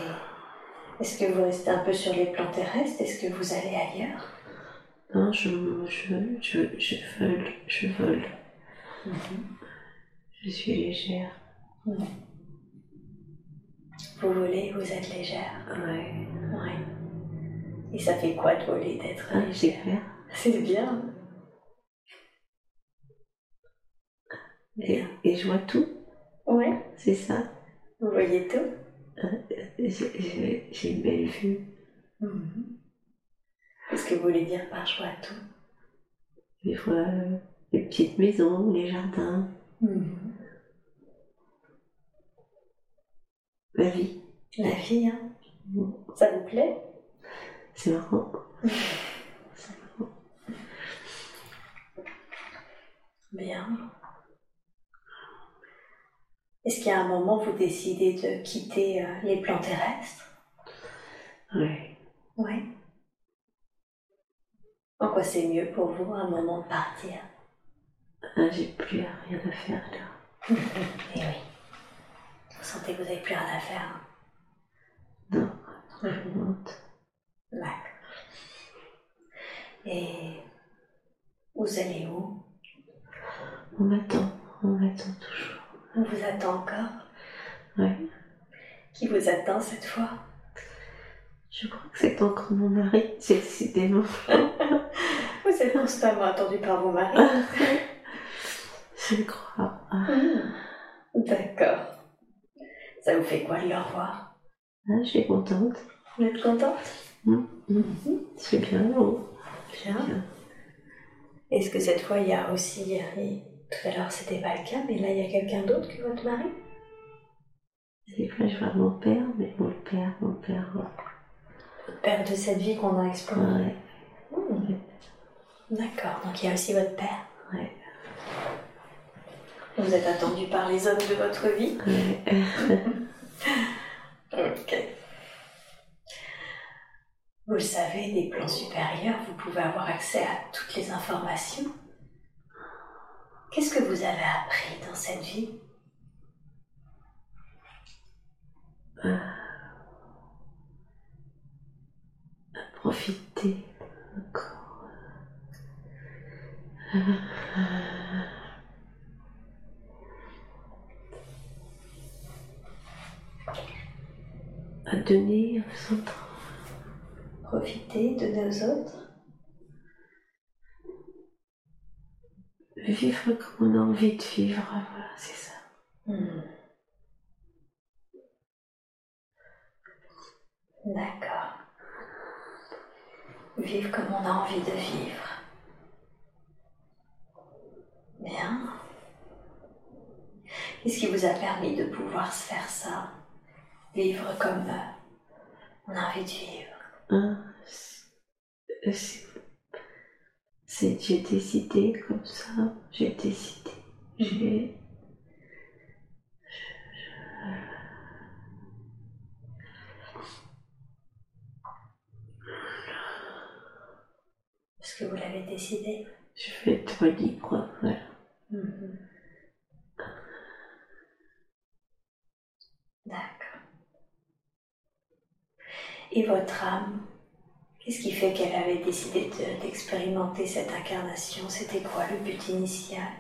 est-ce que vous restez un peu sur les plans terrestres? Est-ce que vous allez ailleurs? Non, je, je, je, je vole. Je vole. Mhm. Je suis légère. Mhm. Vous volez, vous êtes légère Ouais. Ouais. Et ça fait quoi de voler, d'être ah, légère C'est bien. Et, et, je vois tout. Ouais. C'est ça. Vous voyez tout? J'ai une belle vue. Mhm. Qu'est-ce que vous voulez dire par je vois tout Je vois les petites maisons, les jardins. Mhm. La vie. La vie, hein mhm. Ça vous plaît? C'est marrant. Bien. Est-ce qu'il y a un moment où vous décidez de quitter euh, les plans terrestres? Oui. Oui. En quoi c'est mieux pour vous un moment de partir? Ah, J'ai plus rien à faire là. Eh oui. Vous sentez que vous n'avez plus rien à faire Non, je monte. D'accord. Et vous allez où? On m'attend, on m'attend toujours. On vous attend encore? Oui. Qui vous attend cette fois? Je crois que c'est encore mon mari, décidément. vous êtes constamment attendu par vos maris Je crois. Hmm. D'accord. Ça vous fait quoi de le revoir? Ah, Je suis contente. Vous êtes contente? C'est bien, non Bien. bien. Est-ce que cette fois, il y a aussi tout à l'heure, c'était pas le cas, mais là, il y a quelqu'un d'autre que votre mari? Des fois, je vois mon père, mais mon père, mon père. Votre père de cette vie qu'on a explorée hmm. D'accord, donc il y a aussi votre père Ouais. Vous êtes attendu par les hommes de votre vie Ouais. ok. Vous le savez, des plans supérieurs, vous pouvez avoir accès à toutes les informations. Qu'est-ce que vous avez appris dans cette vie? À profiter encore. À donner aux autres. Profiter, donner aux autres vivre comme on a envie de vivre, voilà, c'est ça. Hmm. D'accord. Vivre comme on a envie de vivre. Bien. Qu'est-ce qui vous a permis de pouvoir se faire ça? Vivre comme on a envie de vivre. C'est j'ai décidé comme ça, j'ai décidé, j'ai Est-ce que vous l'avez décidé? Je vais être libre, voilà. Mhm. D'accord. Et votre âme Qu'est-ce qui fait qu'elle avait décidé d'expérimenter cette incarnation? C'était quoi le but initial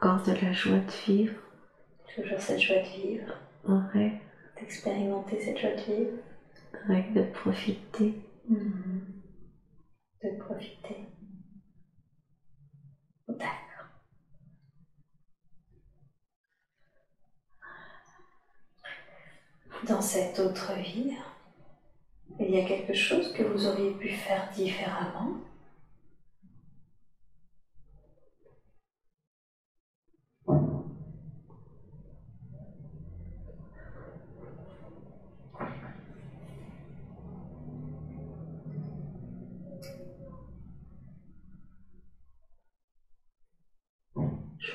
avoir de la joie de vivre. Toujours cette joie de vivre. Ouais. D'expérimenter cette joie de vivre. Ouais, de profiter. Mhm. De profiter. D'accord. Dans cette autre vie, il y a quelque chose que vous auriez pu faire différemment?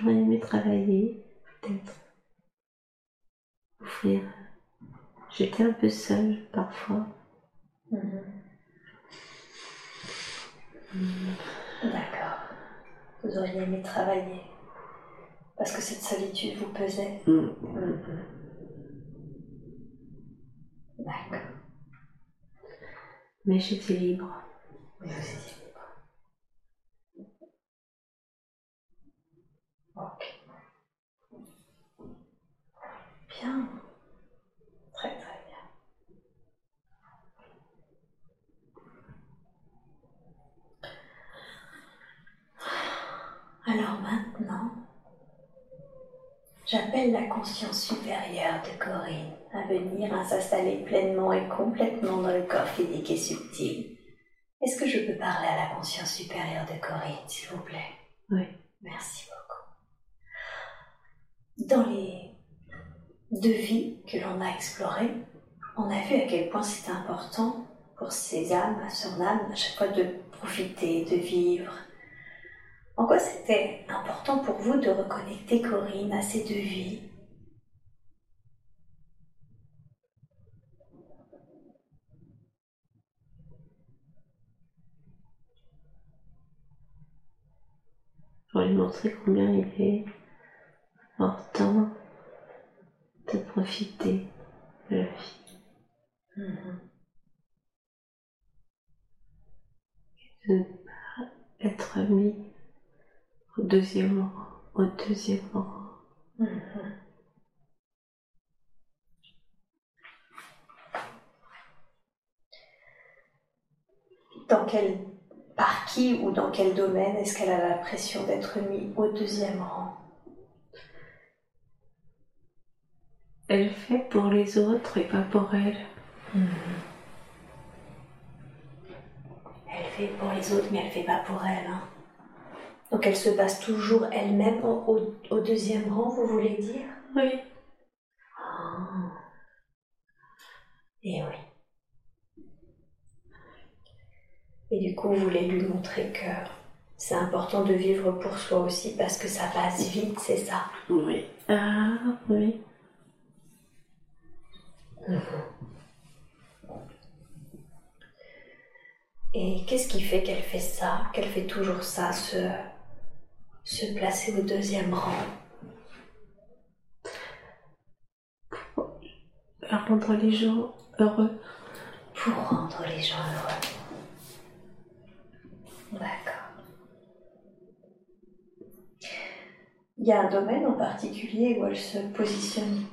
J'aurais aimé travailler, peut-être. Offrir. J'étais un peu seule parfois. Mhm. D'accord. Vous auriez aimé travailler parce que cette solitude vous pesait. Mm. D'accord. Mais j'étais libre. Mais vous étiez Ok. Bien. Très très bien. Alors maintenant, j'appelle la conscience supérieure de Corinne à venir à s'installer pleinement et complètement dans le corps physique et subtil. Est-ce que je peux parler à la conscience supérieure de Corinne, s'il vous plaît? Oui. Merci beaucoup. Dans les deux vies que l'on a explorées, on a vu à quel point c'était important pour ces âmes, son âme, à chaque fois de profiter, de vivre. En quoi c'était important pour vous de reconnecter Corinne à ces deux vies Pour lui montrer combien il est important de profiter de la vie. De ne pas être mis au deuxième rang. Au deuxième rang. Mhm. Dans quel, par qui ou dans quel domaine est-ce qu'elle a l'impression d'être mise au deuxième rang? Elle fait pour les autres et pas pour elle. Elle fait pour les autres, mais elle fait pas pour elle. hein. Donc elle se base toujours elle-même au, au- au deuxième rang, vous voulez dire? Oui. Ah. Et oui. Et du coup, vous voulez lui montrer que c'est important de vivre pour soi aussi parce que ça passe vite, c'est ça? Oui. Ah, oui. Et qu'est-ce qui fait qu'elle fait ça, qu'elle fait toujours ça, se, se placer au deuxième rang? Rendre les gens heureux. pour rendre les gens heureux. D'accord. Il y a un domaine en particulier où elle se positionne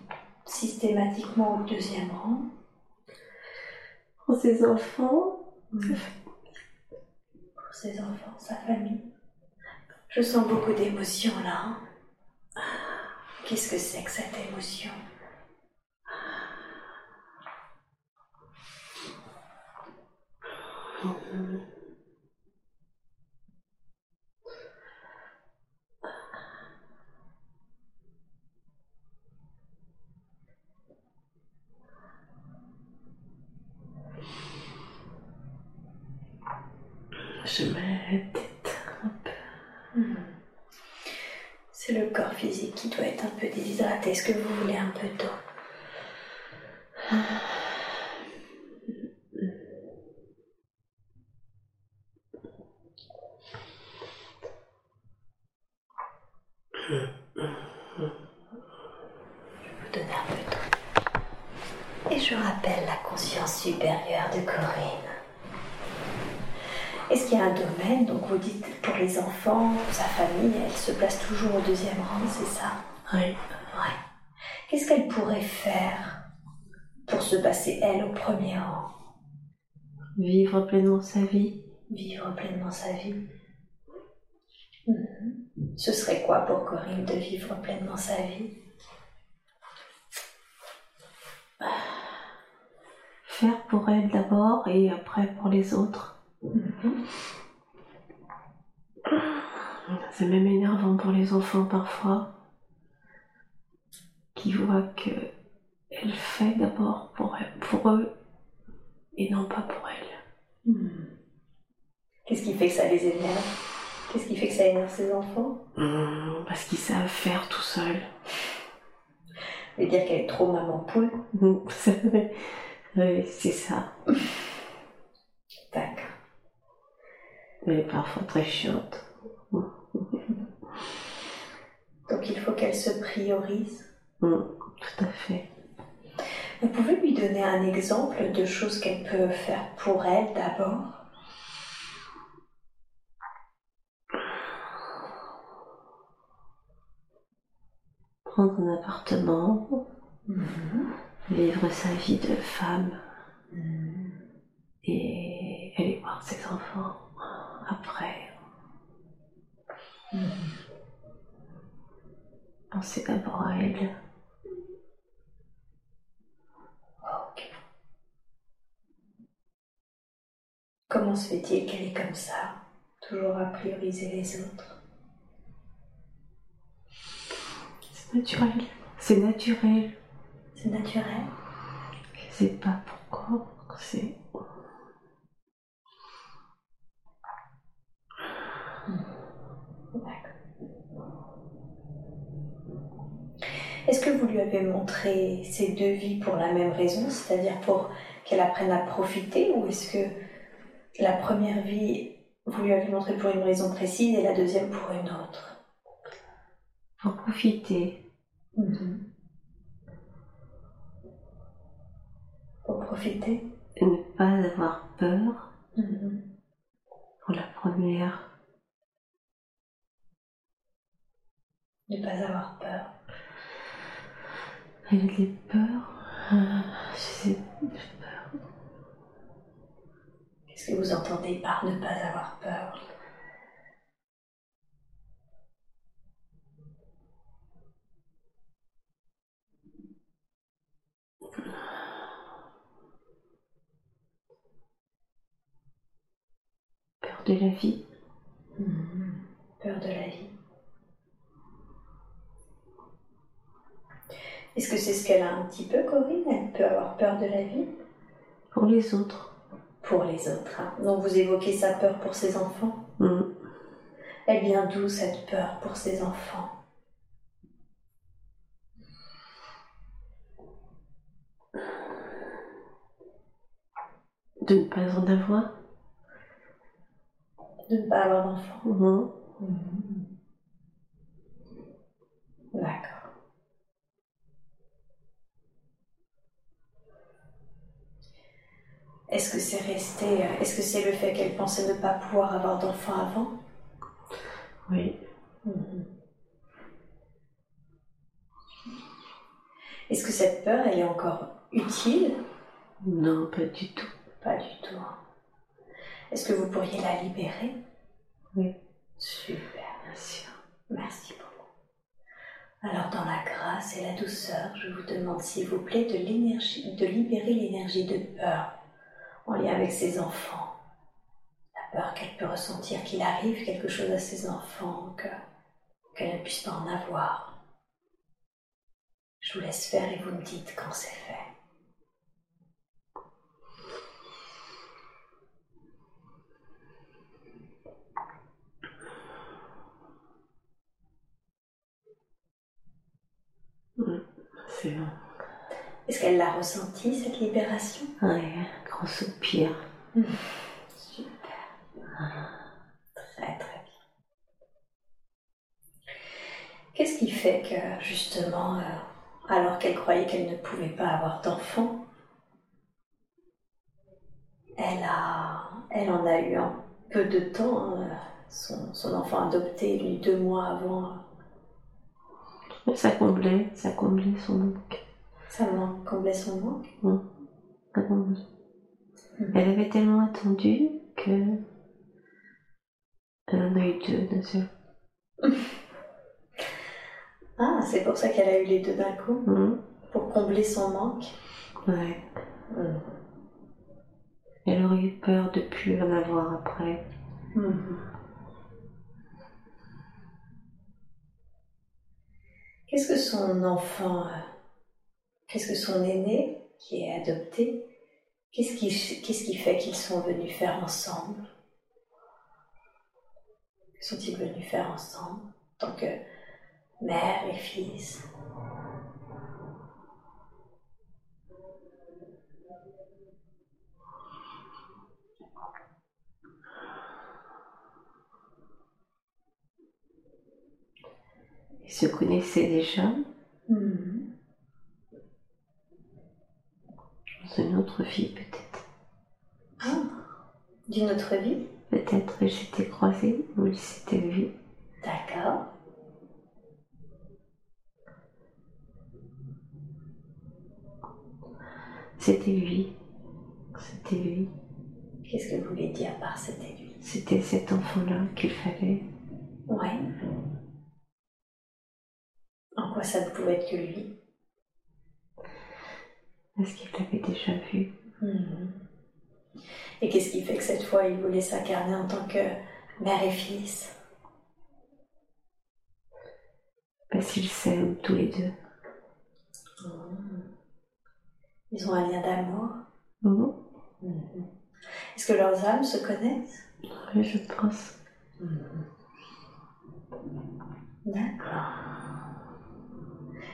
systématiquement au deuxième rang. Pour ses enfants, Pour ses enfants, sa famille. Je sens beaucoup d'émotions là. hein. Qu'est-ce que c'est que cette émotion? Je tête un peu. C'est le corps physique qui doit être un peu déshydraté. Est-ce que vous voulez un peu d'eau? Je vais vous donner un peu d'eau. Et je rappelle la conscience supérieure de Corinne. Est-ce qu'il y a un domaine, donc vous dites pour les enfants, sa famille, elle se place toujours au deuxième rang, c'est ça? Oui. Ouais. Qu'est-ce qu'elle pourrait faire pour se passer, elle, au premier rang? Vivre pleinement sa vie. Vivre pleinement sa vie. Mhm. Ce serait quoi pour Corinne de vivre pleinement sa vie? Faire pour elle d'abord et après pour les autres. C'est même énervant pour les enfants parfois, qui voient que elle fait d'abord pour, eux et non pas pour elle. Mhm. Qu'est-ce qui fait que ça les énerve? Qu'est-ce qui fait que ça énerve ses enfants? Hum, Parce qu'ils savent faire tout seuls. Veut dire qu'elle est trop maman poule. Oui, c'est ça. D'accord. Elle est parfois très chiante. Donc il faut qu'elle se priorise. Hum, tout à fait. Vous pouvez lui donner un exemple de choses qu'elle peut faire pour elle d'abord? Prendre un appartement, vivre sa vie de femme et aller voir ses enfants après. Penser d'abord à elle. Ok. Comment se fait-il qu'elle est comme ça Toujours à prioriser les autres? C'est naturel. C'est naturel. C'est naturel? Je sais pas pourquoi. C'est. Est-ce que vous lui avez montré ces deux vies pour la même raison, c'est-à-dire pour qu'elle apprenne à profiter, ou est-ce que la première vie, vous lui avez montré pour une raison précise et la deuxième pour une autre? Pour profiter. Pour profiter? Et ne pas avoir peur Mhm. pour la première. Ne pas avoir peur. Elle a des peurs. Euh, je sais- peur. Qu'est-ce que vous entendez par ne pas avoir peur? Peur de la vie. Mhm. Peur de la vie. Est-ce que c'est ce qu'elle a un petit peu, Corinne? Elle peut avoir peur de la vie? Pour les autres. Pour les autres. hein. Donc vous évoquez sa peur pour ses enfants? Hum. Elle vient d'où cette peur pour ses enfants? De ne pas en avoir. De ne pas avoir d'enfants Hum. D'accord. Est-ce que c'est resté, euh, est-ce que c'est le fait qu'elle pensait ne pas pouvoir avoir d'enfants avant? Oui. Est-ce que cette peur, elle est encore utile? Non, pas du tout. Pas du tout. Est-ce que vous pourriez la libérer? Oui. Super. Bien sûr. Merci beaucoup. Alors, dans la grâce et la douceur, je vous demande, s'il vous plaît, de, l'énergie, de libérer l'énergie de peur en lien avec ses enfants. La peur qu'elle peut ressentir qu'il arrive quelque chose à ses enfants, que, qu'elle ne puisse pas en avoir. Je vous laisse faire et vous me dites quand c'est fait. C'est bon. Est-ce qu'elle l'a ressenti, cette libération? Ouais, grand soupir. Super. Très très bien. Qu'est-ce qui fait que justement, euh, alors qu'elle croyait qu'elle ne pouvait pas avoir d'enfant, elle, a, elle en a eu un peu de temps, euh, son, son enfant adopté, lui, deux mois avant. Ça comblait, ça comblait son manque. Ça comblait son manque Oui. Elle avait tellement attendu que. Elle en a eu deux d'un seul. ah, c'est pour ça qu'elle a eu les deux d'un coup Mhm. Pour combler son manque Ouais. Mhm. Elle aurait eu peur de plus en avoir après. Mhm. Qu'est-ce que son enfant, euh, qu'est-ce que son aîné, qui est adopté, qu'est-ce qui, qu'est-ce qui fait qu'ils sont venus faire ensemble? Que sont-ils venus faire ensemble en tant que mère et fils? Ils se connaissaient déjà? Mhm. Dans une autre vie, peut-être. Ah, d'une autre vie? Peut-être ils s'étaient croisés ou ils s'étaient vus. D'accord. C'était lui. C'était lui. Qu'est-ce que vous voulez dire par c'était lui? C'était cet enfant-là qu'il fallait. Ouais. En quoi ça ne pouvait être que lui? Est-ce qu'il l'avait déjà vu? Mhm. Et qu'est-ce qui fait que cette fois il voulait s'incarner en tant que mère et fils? Parce qu'ils s'aiment tous les deux. Mhm. Ils ont un lien d'amour? Mhm. Est-ce que leurs âmes se connaissent? Oui, je pense. D'accord.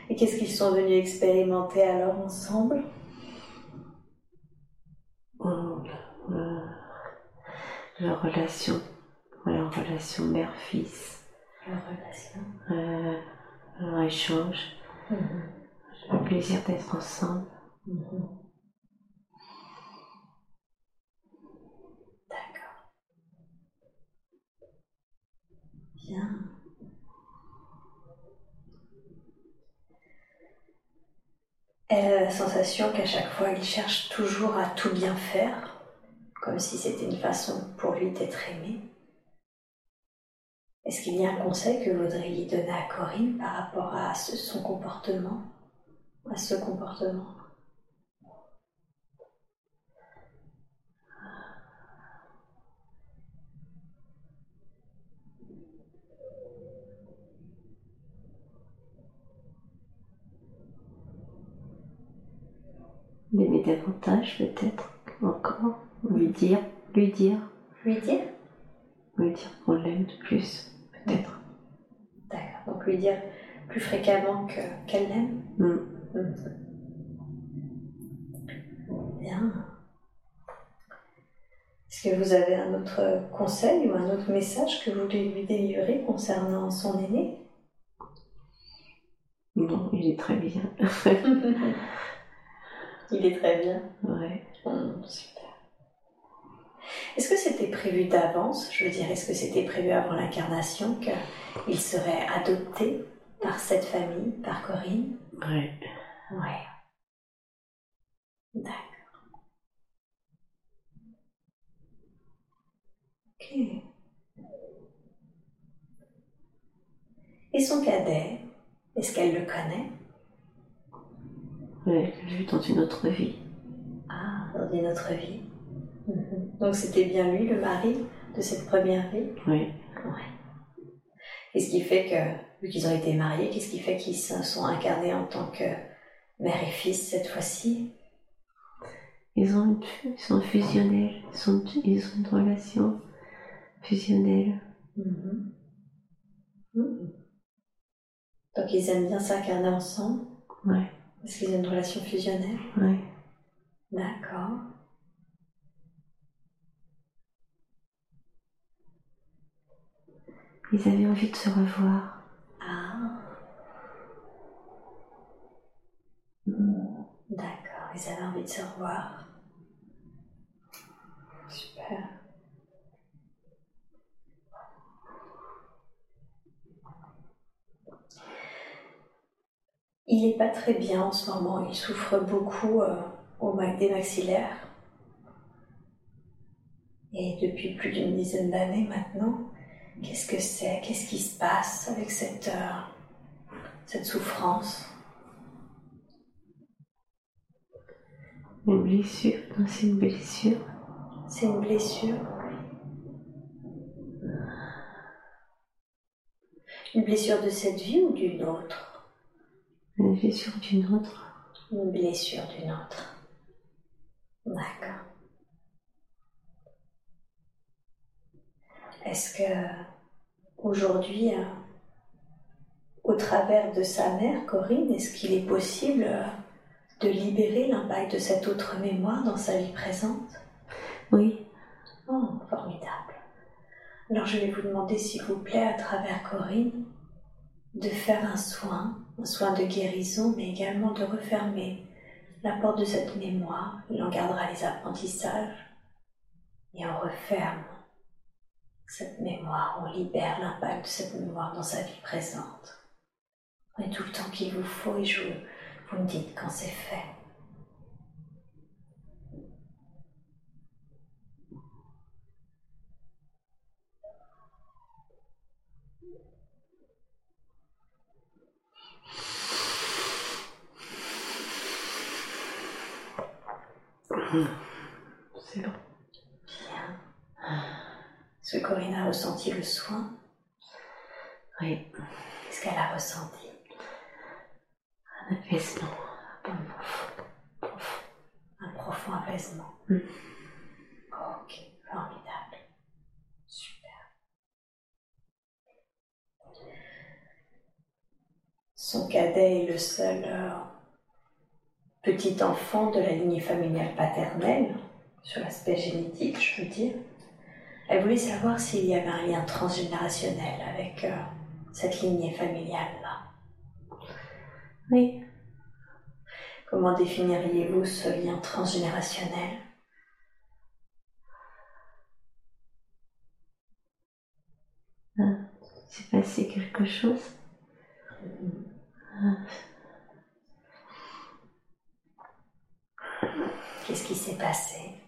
Et qu'est-ce qu'ils sont venus expérimenter alors ensemble Oh, euh, leur relation, leur relation mère-fils, Leur relation. euh, leur échange, le plaisir d'être ensemble. D'accord. Bien. Elle a la sensation qu'à chaque fois, il cherche toujours à tout bien faire, comme si c'était une façon pour lui d'être aimé. Est-ce qu'il y a un conseil que vous voudriez donner à Corinne par rapport à ce- son comportement À ce comportement? D'aimer davantage peut-être encore, lui dire, lui dire, Lui dire? Lui dire qu'on l'aime plus, peut-être. D'accord. Donc lui dire plus fréquemment que- qu'elle l'aime? Mm. Bien. Est-ce que vous avez un autre conseil ou un autre message que vous voulez lui délivrer concernant son aîné? Non, il est très bien. Il est très bien. ouais. Hum, super. Est-ce que c'était prévu d'avance? Je veux dire, est-ce que c'était prévu avant l'incarnation qu'il serait adopté par cette famille, par Corinne? Ouais. Ouais. D'accord. Ok. Et son cadet, est-ce qu'elle le connaît? Ouais, je l'ai vu dans une autre vie. Ah, dans une autre vie. Donc c'était bien lui, le mari de cette première vie Oui. Ouais. Qu'est-ce qui fait que, vu qu'ils ont été mariés, qu'est-ce qui fait qu'ils se sont incarnés en tant que mère et fils cette fois-ci? Ils, ont ils sont fusionnels. Ils, sont, ils ont une relation fusionnelle. Mhm. Mhm. Donc ils aiment bien s'incarner ensemble? Ouais. Parce qu'ils ont une relation fusionnelle? Ouais. D'accord. Ils avaient envie de se revoir. Ah. D'accord, ils avaient envie de se revoir. Super. Il n'est pas très bien en ce moment, il souffre beaucoup euh, au des maxillaires. Et depuis plus d'une dizaine d'années maintenant qu'est-ce que c'est? Qu'est-ce qui se passe avec cette, euh, cette souffrance? Une blessure, c'est une blessure. C'est une blessure. Une blessure de cette vie ou d'une autre? Une blessure d'une autre. Une blessure d'une autre. D'accord. Est-ce que aujourd'hui, euh, au travers de sa mère, Corinne, est-ce qu'il est possible euh, de libérer l'impact de cette autre mémoire dans sa vie présente? Oui. Oh, formidable. Alors je vais vous demander, s'il vous plaît, à travers Corinne, de faire un soin, un soin de guérison, mais également de refermer la porte de cette mémoire. Il en gardera les apprentissages et on referme cette mémoire, on libère l'impact de cette mémoire dans sa vie présente. Prenez tout le temps qu'il vous faut et je, vous me dites quand c'est fait. C'est bon. Est-ce que Corinne a ressenti le soin Oui. Qu'est-ce qu'elle a ressenti? Un apaisement. Un profond, apaisement. Mm. Ok, formidable. Super. Son cadet est le seul euh, petit enfant de la lignée familiale paternelle, sur l'aspect génétique, je veux dire. Elle voulait savoir s'il y avait un lien transgénérationnel avec euh, cette lignée familiale-là. Oui. Comment définiriez-vous ce lien transgénérationnel? C'est passé quelque chose? Qu'est-ce qui s'est passé?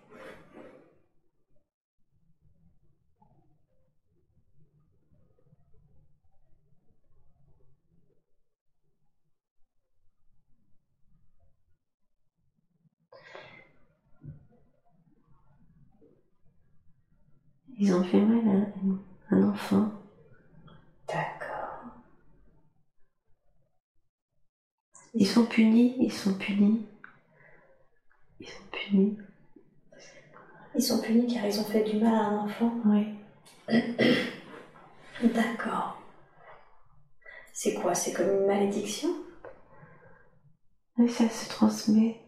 Ils ont fait mal à un enfant. D'accord. Ils sont punis, ils sont punis. Ils sont punis. Ils sont punis car ils ont fait du mal à un enfant Oui. D'accord. C'est quoi? C'est comme une malédiction? Oui, ça se transmet.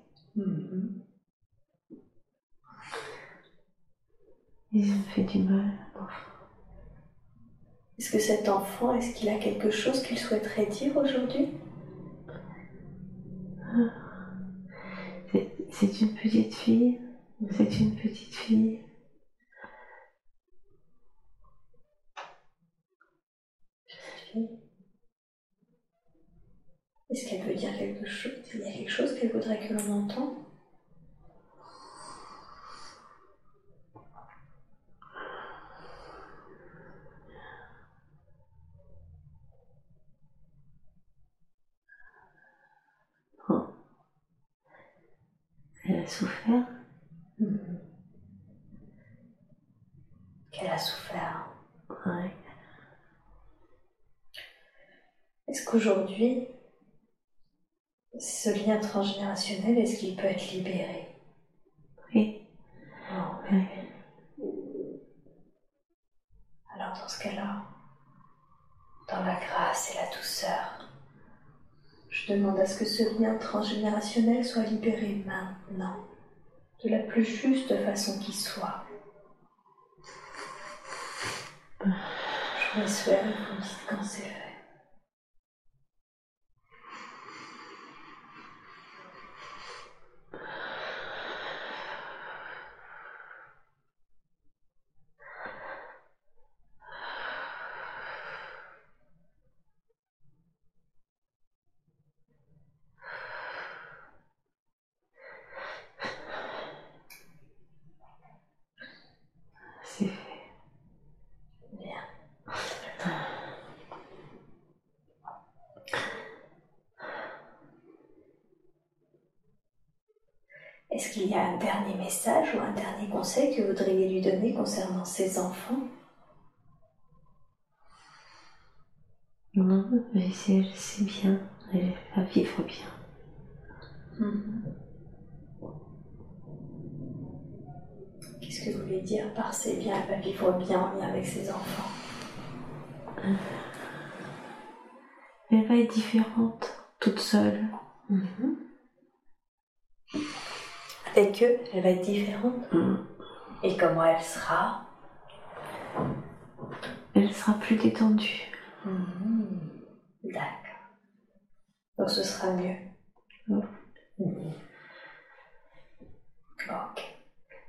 Mhm. Ils ont fait du mal. Est-ce que cet enfant, est-ce qu'il a quelque chose qu'il souhaiterait dire aujourd'hui? C'est- C'est une petite fille. C'est une petite fille. Est-ce qu'elle veut dire quelque chose Il y a quelque chose qu'elle voudrait que l'on entende? Elle a souffert. Qu'elle a souffert. Ouais. Est-ce qu'aujourd'hui, ce lien transgénérationnel, est-ce qu'il peut être libéré? Oui. Oh, Ouais. Alors dans ce cas-là, dans la grâce et la douceur, je demande à ce que ce lien transgénérationnel soit libéré maintenant, de la plus juste façon qui soit. Je vous laisse faire et vous me dites quand c'est. Est-ce qu'il y a un dernier message ou un dernier conseil que vous voudriez lui donner concernant ses enfants? Non, mais c'est bien, elle va vivre bien. Mhm. Qu'est-ce que vous voulez dire par c'est bien, elle va vivre bien en lien avec ses enfants? Elle va être différente, toute seule. Mhm. Avec eux, elle va être différente. Mm. Et comment elle sera Elle sera plus détendue. Mhm. D'accord. Donc ce sera mieux. Mm. Ok.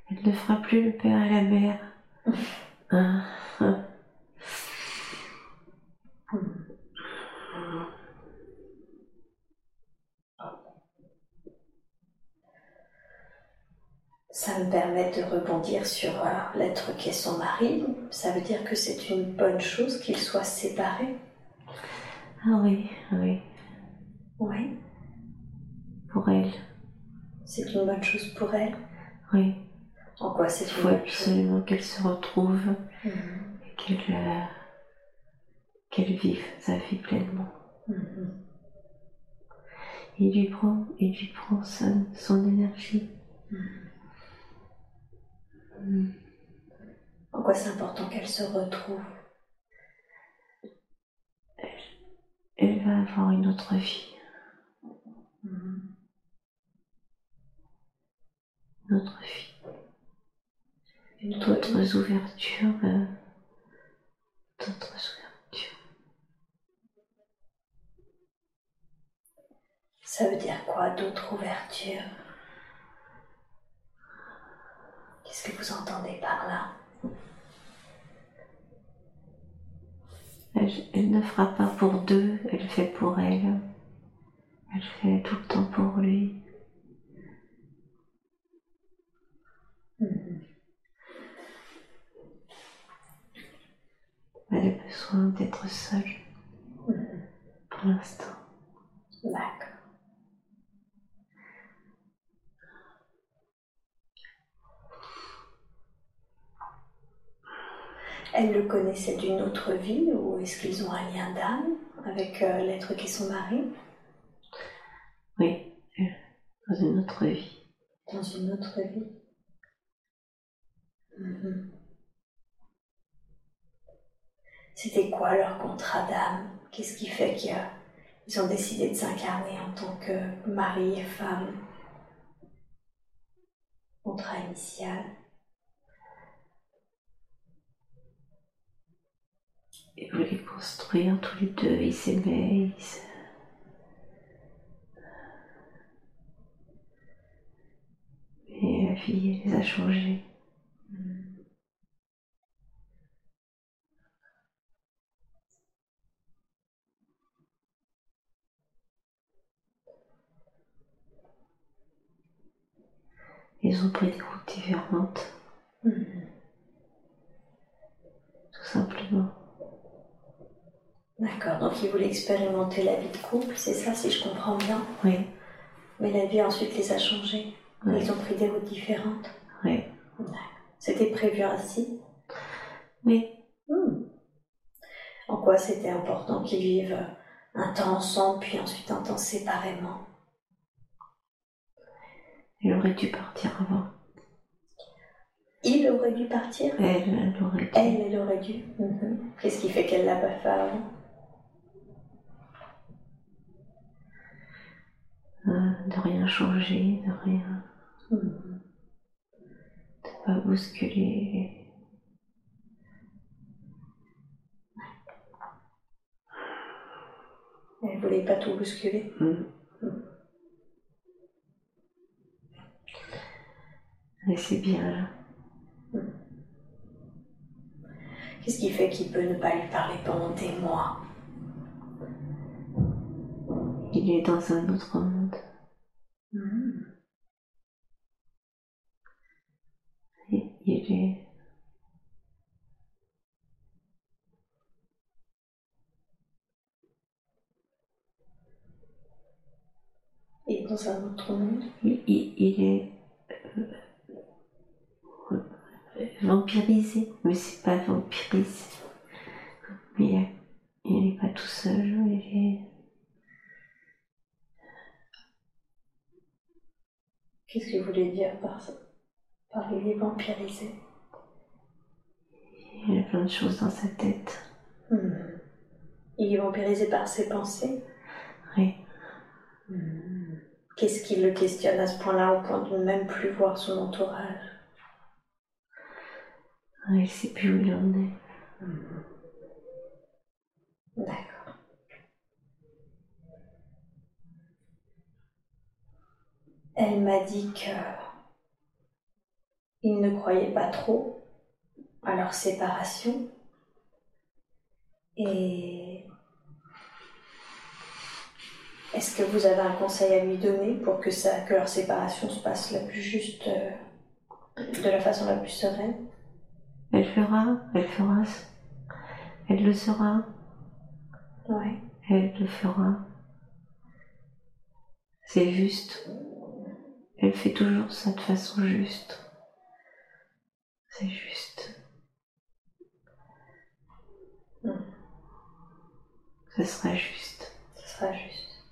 Elle ne fera plus le père et la mère. Ah, ah. Ça me permet de rebondir sur euh, l'être qui est son mari. Ça veut dire que c'est une bonne chose qu'ils soient séparés. Ah oui, oui, Oui. pour elle. C'est une bonne chose pour elle. Oui, En quoi c'est il une faut bonne chose? absolument qu'elle se retrouve Mhm. et qu'elle euh, qu'elle vive sa vie pleinement. Mhm. Il lui prend, il lui prend son, son énergie. Mm. En quoi c'est important qu'elle se retrouve? Elle va avoir une autre vie, une autre vie, Une autre d'autres ouvertures, euh, d'autres ouvertures. Ça veut dire quoi d'autres ouvertures? Qu'est-ce que vous entendez par là? Elle, elle ne fera pas pour deux, elle fait pour elle. Elle fait tout le temps pour lui. Mhm. Elle a besoin d'être seule Mhm. pour l'instant. D'accord. Elle le connaissait d'une autre vie ou est-ce qu'ils ont un lien d'âme avec euh, l'être qui est son mari Oui, elle- dans une autre vie. dans une autre vie Mhm. C'était quoi leur contrat d'âme? Qu'est-ce qui fait qu'ils ont décidé de s'incarner en tant que mari et femme? Contrat initial. Ils voulaient construire tous les deux, ils s'aimaient, ils Et la vie les a changés. Ils ont pris des routes différentes, Mhm. tout simplement. D'accord, donc ils voulaient expérimenter la vie de couple, c'est ça si je comprends bien. Oui, Mais la vie ensuite les a changés. oui, Ils ont pris des routes différentes. oui. C'était prévu ainsi. Oui, Hmm. En quoi c'était important qu'ils vivent un temps ensemble, puis ensuite un temps séparément? Elle aurait dû partir avant. Il aurait dû partir? Elle, elle aurait dû. Elle, elle aurait dû. Mhm. Qu'est-ce qui fait qu'elle l'a pas fait avant? De rien changer, de rien, de pas bousculer. Elle voulait pas tout bousculer. Mm. Et c'est bien là. Qu'est-ce qui fait qu'il peut ne pas lui parler pendant des mois? Il est dans un autre monde. Il il est. Il est dans un autre monde. Il, il- il est vampirisé, mais c'est pas vampirisé. Mais il n'est pas tout seul, il est. Qu'est-ce que vous voulez dire par ça Par il est vampirisé Il y a plein de choses dans sa tête. Hmm. Il est vampirisé par ses pensées? Oui. Hmm. Qu'est-ce qui le questionne à ce point-là, au point de ne même plus voir son entourage? Il ne sait plus où il en est. Hmm. D'accord. Elle m'a dit que il ne croyait pas trop à leur séparation et est-ce que vous avez un conseil à lui donner pour que, ça, que leur séparation se passe la plus juste, euh, de la façon la plus sereine? Elle fera, elle fera, elle le sera. Ouais. Elle le fera. C'est juste. Elle fait toujours ça de façon juste. C'est juste. Hmm. Ce sera juste. Ce sera juste.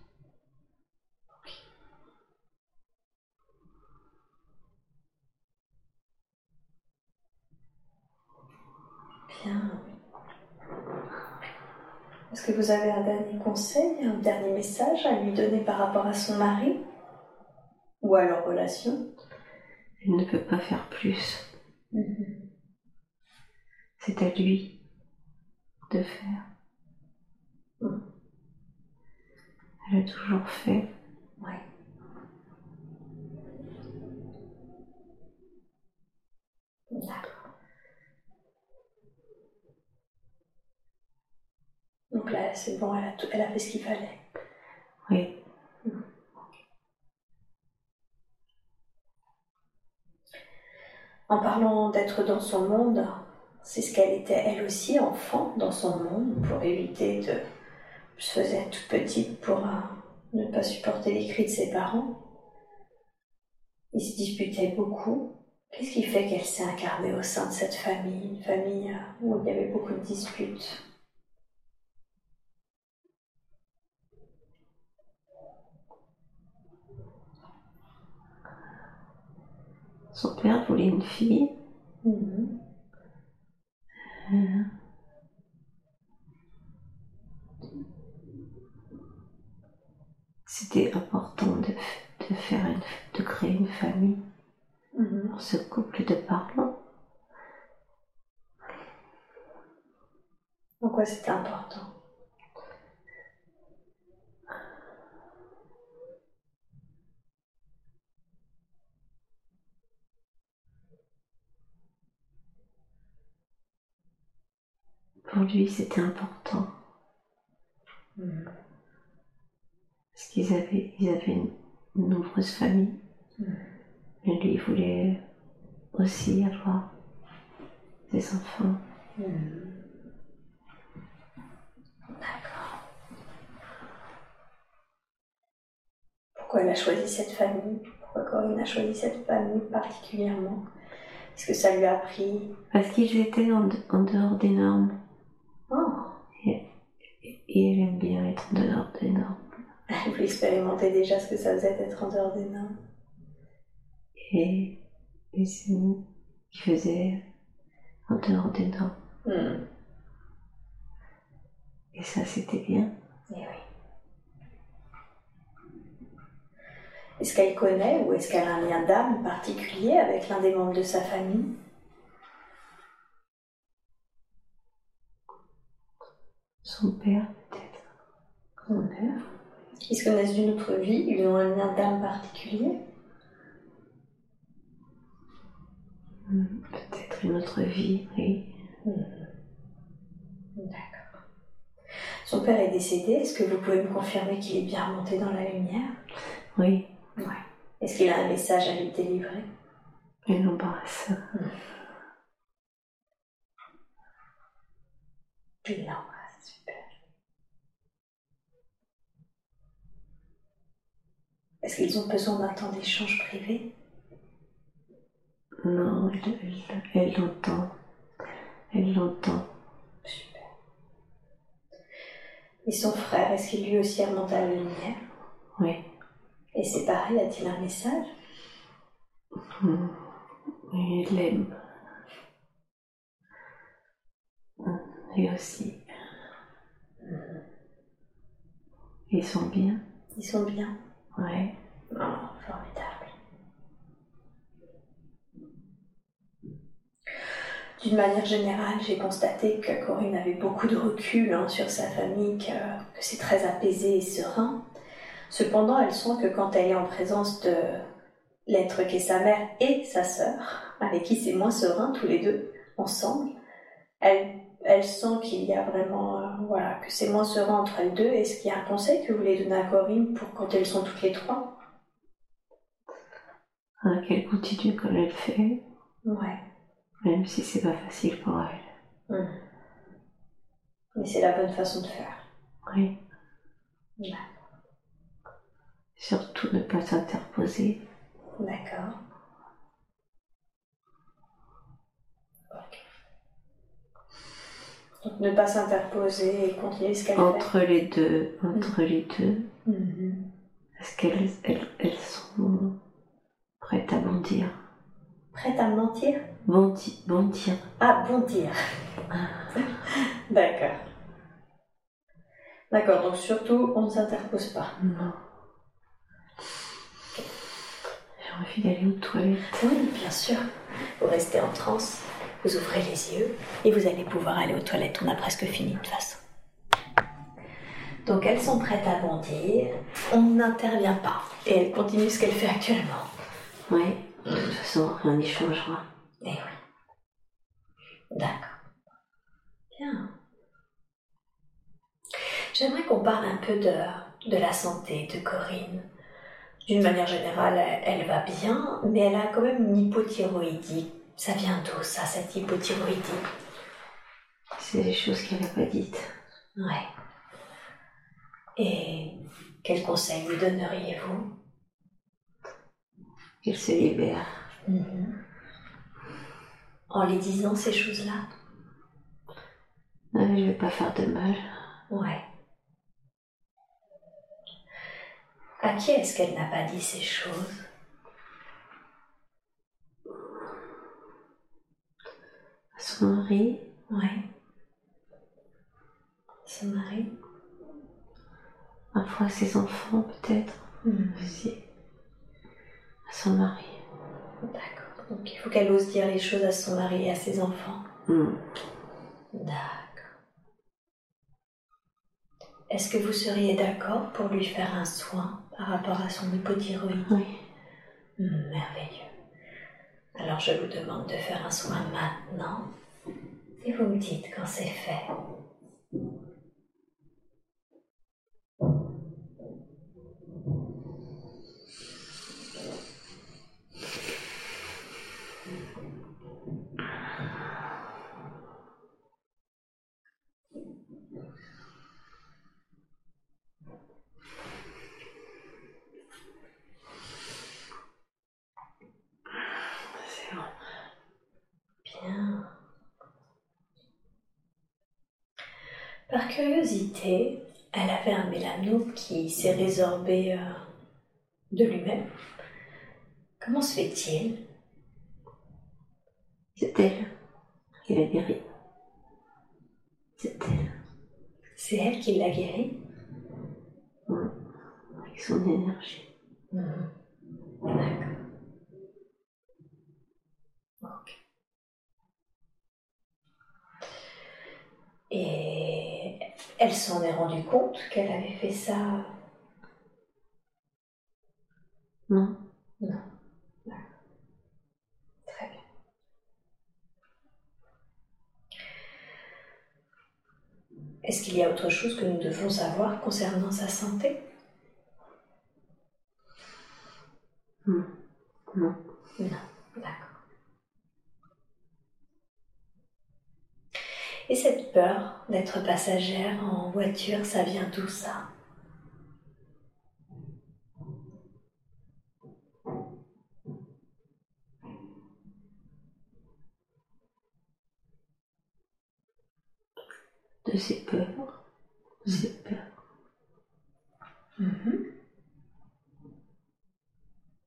Bien. Est-ce que vous avez un dernier conseil, un dernier message à lui donner par rapport à son mari? Ou à leur relation Elle ne peut pas faire plus. Mhm. C'est à lui de faire. Mm. Elle a toujours fait. Ouais. D'accord. Donc là, c'est bon, elle a, tout- elle a fait ce qu'il fallait. Oui. En parlant d'être dans son monde, c'est ce qu'elle était elle aussi, enfant, dans son monde, pour éviter de... se faisait toute petite pour euh, ne pas supporter les cris de ses parents. Ils se disputaient beaucoup. Qu'est-ce qui fait qu'elle s'est incarnée au sein de cette famille, une famille euh, où il y avait beaucoup de disputes Son père voulait une fille. Euh, C'était important de, de faire une, de créer une famille pour ce couple de parents. En quoi c'était important? Pour lui, c'était important Mhm. parce qu'ils avaient, ils avaient une, une nombreuse famille. Mhm. Et lui, il voulait aussi avoir des enfants. Mhm. D'accord. Pourquoi elle a choisi cette famille? Pourquoi Corinne a choisi cette famille particulièrement? Est-ce que ça lui a pris Parce qu'ils étaient en dehors des normes. Oh Et elle aime bien être en dehors des normes. Elle voulait expérimenter déjà ce que ça faisait d'être en dehors des normes. Et les amis qui faisaient en dehors des normes. Hmm. Et ça, c'était bien. Eh oui. Est-ce qu'elle connaît ou est-ce qu'elle a un lien d'âme particulier avec l'un des membres de sa famille? Son père, peut-être. Son père Ils se connaissent d'une autre vie, ils ont un lien d'âme particulier Hmm, Peut-être une autre vie, oui. D'accord. Son père est décédé, est-ce que vous pouvez me confirmer qu'il est bien remonté dans la lumière? Oui, Ouais. Est-ce qu'il a un message à lui délivrer? L'embrasse. Il l'embrasse, super. Est-ce qu'ils ont besoin d'un temps d'échange privé? Non, elle, l'entend. Elle l'entend. Super. Et son frère, est-ce qu'il lui aussi remonte à la lumière Oui. Et c'est pareil, a-t-il un message? Hmm. Il l'aime. Hmm. Lui aussi. Ils sont bien. Ils sont bien Ouais. Oh, formidable. D'une manière générale, j'ai constaté que Corinne avait beaucoup de recul hein, sur sa famille, que, que c'est très apaisé et serein. Cependant, elle sent que quand elle est en présence de l'être qu'est sa mère et sa sœur, avec qui c'est moins serein tous les deux ensemble, elle, sent qu'il y a vraiment, voilà, que c'est moins serein entre elles deux. Est-ce qu'il y a un conseil que vous voulez donner à Corinne pour quand elles sont toutes les trois? Hein, Qu'elle continue comme elle fait, Ouais. même si c'est pas facile pour elle. Mhm. Mais c'est la bonne façon de faire. Oui. Ouais. Surtout ne pas s'interposer. D'accord. Ok. Donc ne pas s'interposer et continuer ce qu'elle fait. Entre les deux, entre les deux, Mhm. est-ce qu'elles elles, elles sont prêtes à bondir? Prête à mentir? Bondi, bondir. Ah, bondir. D'accord. D'accord, donc surtout, on ne s'interpose pas. Non. J'ai envie d'aller aux toilettes. Oui, bien sûr. Vous restez en transe, vous ouvrez les yeux et vous allez pouvoir aller aux toilettes. On a presque fini de toute façon. Donc elles sont prêtes à bondir. On n'intervient pas. Et elle continue ce qu'elle fait actuellement. Oui, de toute façon, rien n'y changera. Eh oui. D'accord. Bien. J'aimerais qu'on parle un peu de, de la santé de Corinne. D'une manière générale, elle, elle va bien, mais elle a quand même une hypothyroïdie. Ça vient d'où ça, cette hypothyroïdie? C'est des choses qu'elle n'a pas dites. Ouais. Et quel conseil lui donneriez-vous? Qu'elle se libère. En les disant ces choses-là? Je vais pas faire de mal. Ouais. À qui est-ce qu'elle n'a pas dit ces choses? Son mari, Ouais. Son mari parfois ses enfants, peut-être aussi. À son mari. D'accord. Donc il faut qu'elle ose dire les choses à son mari et à ses enfants. Hmm. D'accord. Est-ce que vous seriez d'accord pour lui faire un soin par rapport à son hypothyroïdie? Oui. Merveilleux. Alors je vous demande de faire un soin maintenant et vous me dites quand c'est fait. C'est bon. Bien. Par curiosité, elle avait un mélanome qui s'est résorbé euh, de lui-même. Comment se fait-il? C'est elle qui l'a guéri. C'est elle. C'est elle qui l'a guéri? Hmm. Avec son énergie. D'accord. Ok. Et elle s'en est rendue compte qu'elle avait fait ça Non Non. Très bien. Est-ce qu'il y a autre chose que nous devons savoir concernant sa santé? Non. Non. D'accord. Et cette peur d'être passagère en voiture, ça vient d'où ça? De ces peurs, De ces peurs mhm.?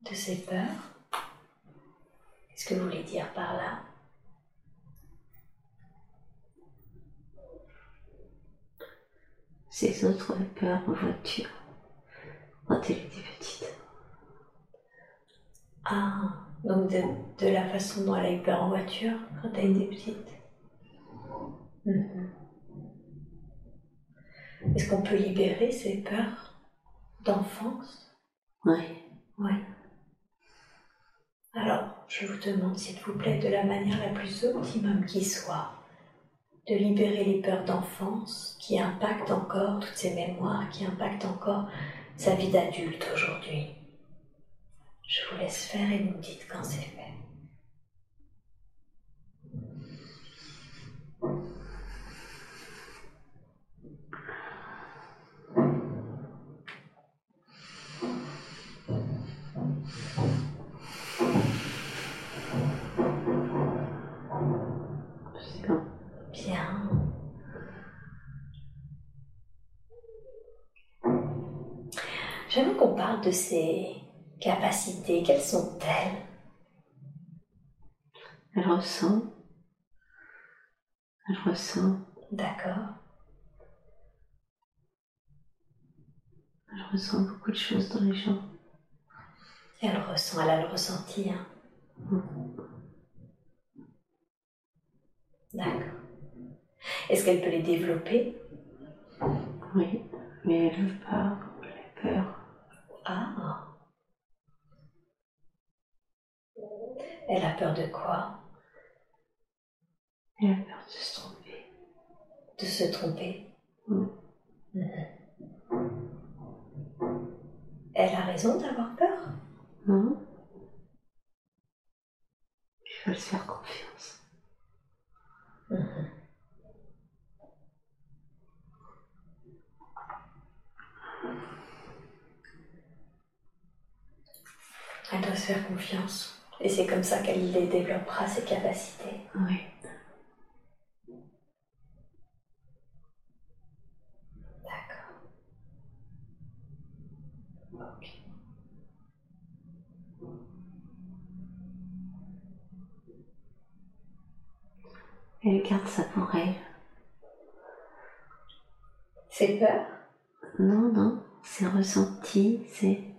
De ces peurs? Qu'est-ce que vous voulez dire par là? Ses autres peurs en voiture quand elle était petite. Ah, donc de, de la façon dont elle a eu peur en voiture quand elle était petite. Mhm. Est-ce qu'on peut libérer ces peurs d'enfance? Oui. Oui. Alors, je vous demande, s'il vous plaît, de la manière la plus optimum qui soit, de libérer les peurs d'enfance qui impactent encore toutes ces mémoires, qui impactent encore sa vie d'adulte aujourd'hui. Je vous laisse faire et vous me dites quand c'est fait. J'aimerais qu'on parle de ses capacités. Quelles sont-elles Elle ressent. Elle ressent. D'accord. Elle ressent beaucoup de choses dans les gens. Elle ressent, elle a le ressenti. Hein. D'accord. Est-ce qu'elle peut les développer? Oui, mais elle veut pas. Elle a peur. Ah. Elle a peur de quoi? Elle a peur de se tromper. De se tromper? Mm. Mhm. Elle a raison d'avoir peur? Non Il faut se faire confiance. Mhm. Elle doit se faire confiance. Et c'est comme ça qu'elle les développera, ses capacités. Oui. D'accord. Elle garde ça pour elle. C'est peur? Non, non, c'est ressenti, c'est.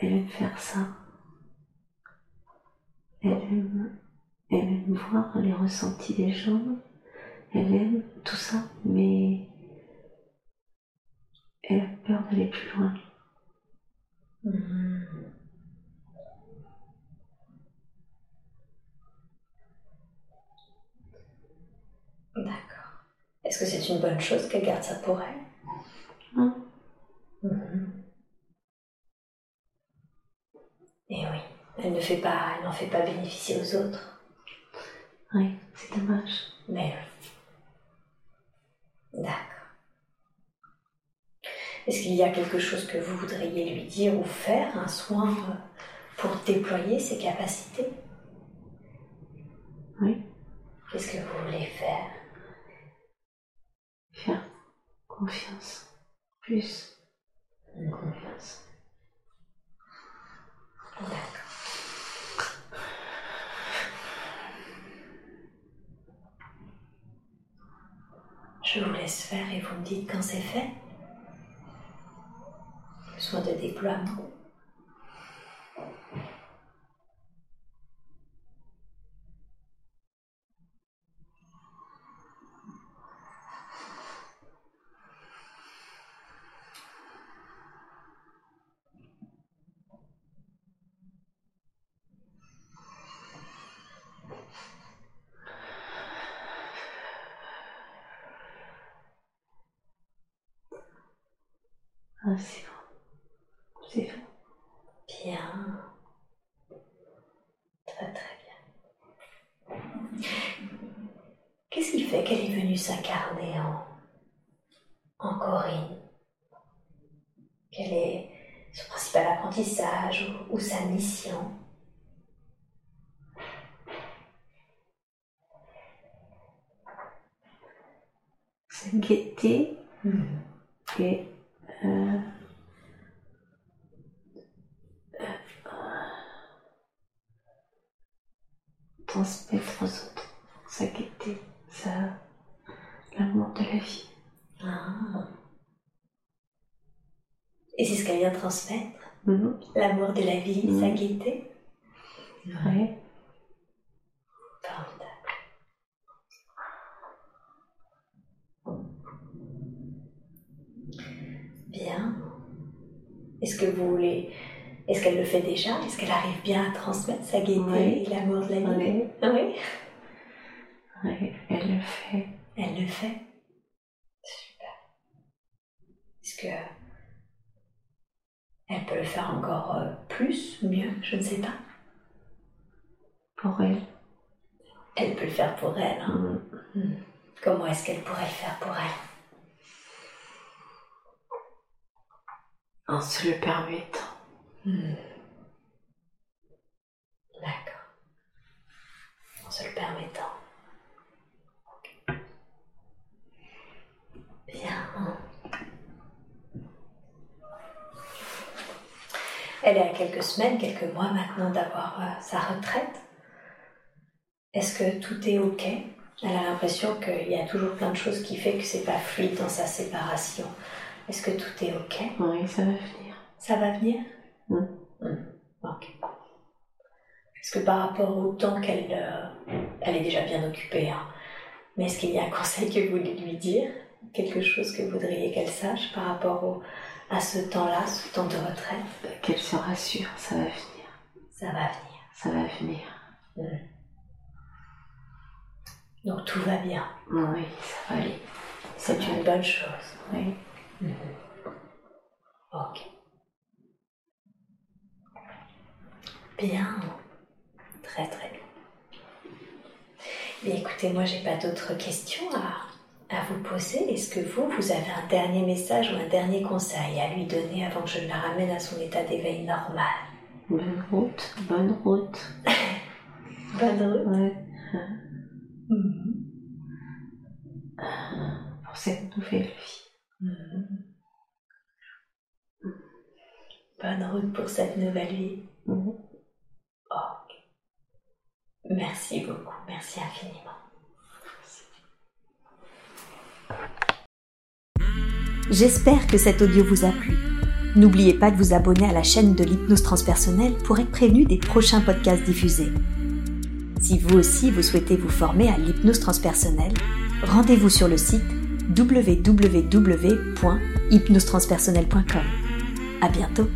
Elle aime faire ça. Elle aime, elle aime voir les ressentis des gens. Elle aime tout ça, mais elle a peur d'aller plus loin. Mhm. D'accord. Est-ce que c'est une bonne chose qu'elle garde ça pour elle? Non, Mhm. Et oui, elle ne fait pas, elle n'en fait pas bénéficier aux autres. oui, c'est dommage. Mais oui. D'accord. Est-ce qu'il y a quelque chose que vous voudriez lui dire ou faire, un soin euh, pour déployer ses capacités? Oui, Qu'est-ce que vous voulez faire? Faire confiance. Plus de confiance. Je vous laisse faire et vous me dites quand c'est fait. Le soin de déploiement. Ah, c'est bon. C'est bon. Bien. Très très bien. Qu'est-ce qui fait qu'elle est venue s'incarner en, en Corinne Quel est son principal apprentissage ou, ou sa mission sa gaieté Mhm. et euh, euh, transmettre aux autres sa gaieté, sa l'amour de la vie. Ah. Et c'est ce qu'elle vient transmettre Mhm. L'amour de la vie, sa gaieté Ouais. Formidable. Bien. Est-ce que vous voulez. Est-ce qu'elle le fait déjà? Est-ce qu'elle arrive bien à transmettre sa gaieté Oui. et l'amour de la vie? Oui. Ouais, elle le fait. Elle le fait. Super. Est-ce que. Elle peut le faire encore euh, plus, mieux, je ne sais pas. Pour elle. Elle peut le faire pour elle. hein. Hmm. Comment est-ce qu'elle pourrait le faire pour elle? En se le permettant. Hmm. D'accord. En se le permettant. Bien. Elle est à quelques semaines, quelques mois maintenant d'avoir euh, sa retraite. Est-ce que tout est ok? Elle a l'impression qu'il y a toujours plein de choses qui fait que c'est pas fluide dans sa séparation. Est-ce que tout est ok? Oui, ça va venir. Ça va venir? Mm. Mm. Ok. Est-ce que par rapport au temps qu'elle euh, elle est déjà bien occupée, hein, mais est-ce qu'il y a un conseil que vous voulez lui dire? Quelque chose que vous voudriez qu'elle sache par rapport au- à ce temps-là, ce temps de retraite? Qu'elle se rassure, ça va venir. Ça va venir. Ça va venir. Donc tout va bien. Oui, ça va aller. C'est une bonne chose. Oui. Ok. Bien. Très très bien. Bien écoutez, moi j'ai pas d'autres questions à, à vous poser. Est-ce que vous, vous avez un dernier message ou un dernier conseil à lui donner avant que je la ramène à son état d'éveil normal? Bonne route, bonne route. Bonne route. Ouais. Mhm. Pour cette nouvelle vie. Mhm. Bonne route pour cette nouvelle vie. Mhm. Merci beaucoup, merci infiniment. J'espère que cet audio vous a plu. N'oubliez pas de vous abonner à la chaîne de l'hypnose transpersonnelle pour être prévenu des prochains podcasts diffusés. Si vous aussi vous souhaitez vous former à l'hypnose transpersonnelle, rendez-vous sur le site www.hypnosetranspersonnelle.com. À bientôt.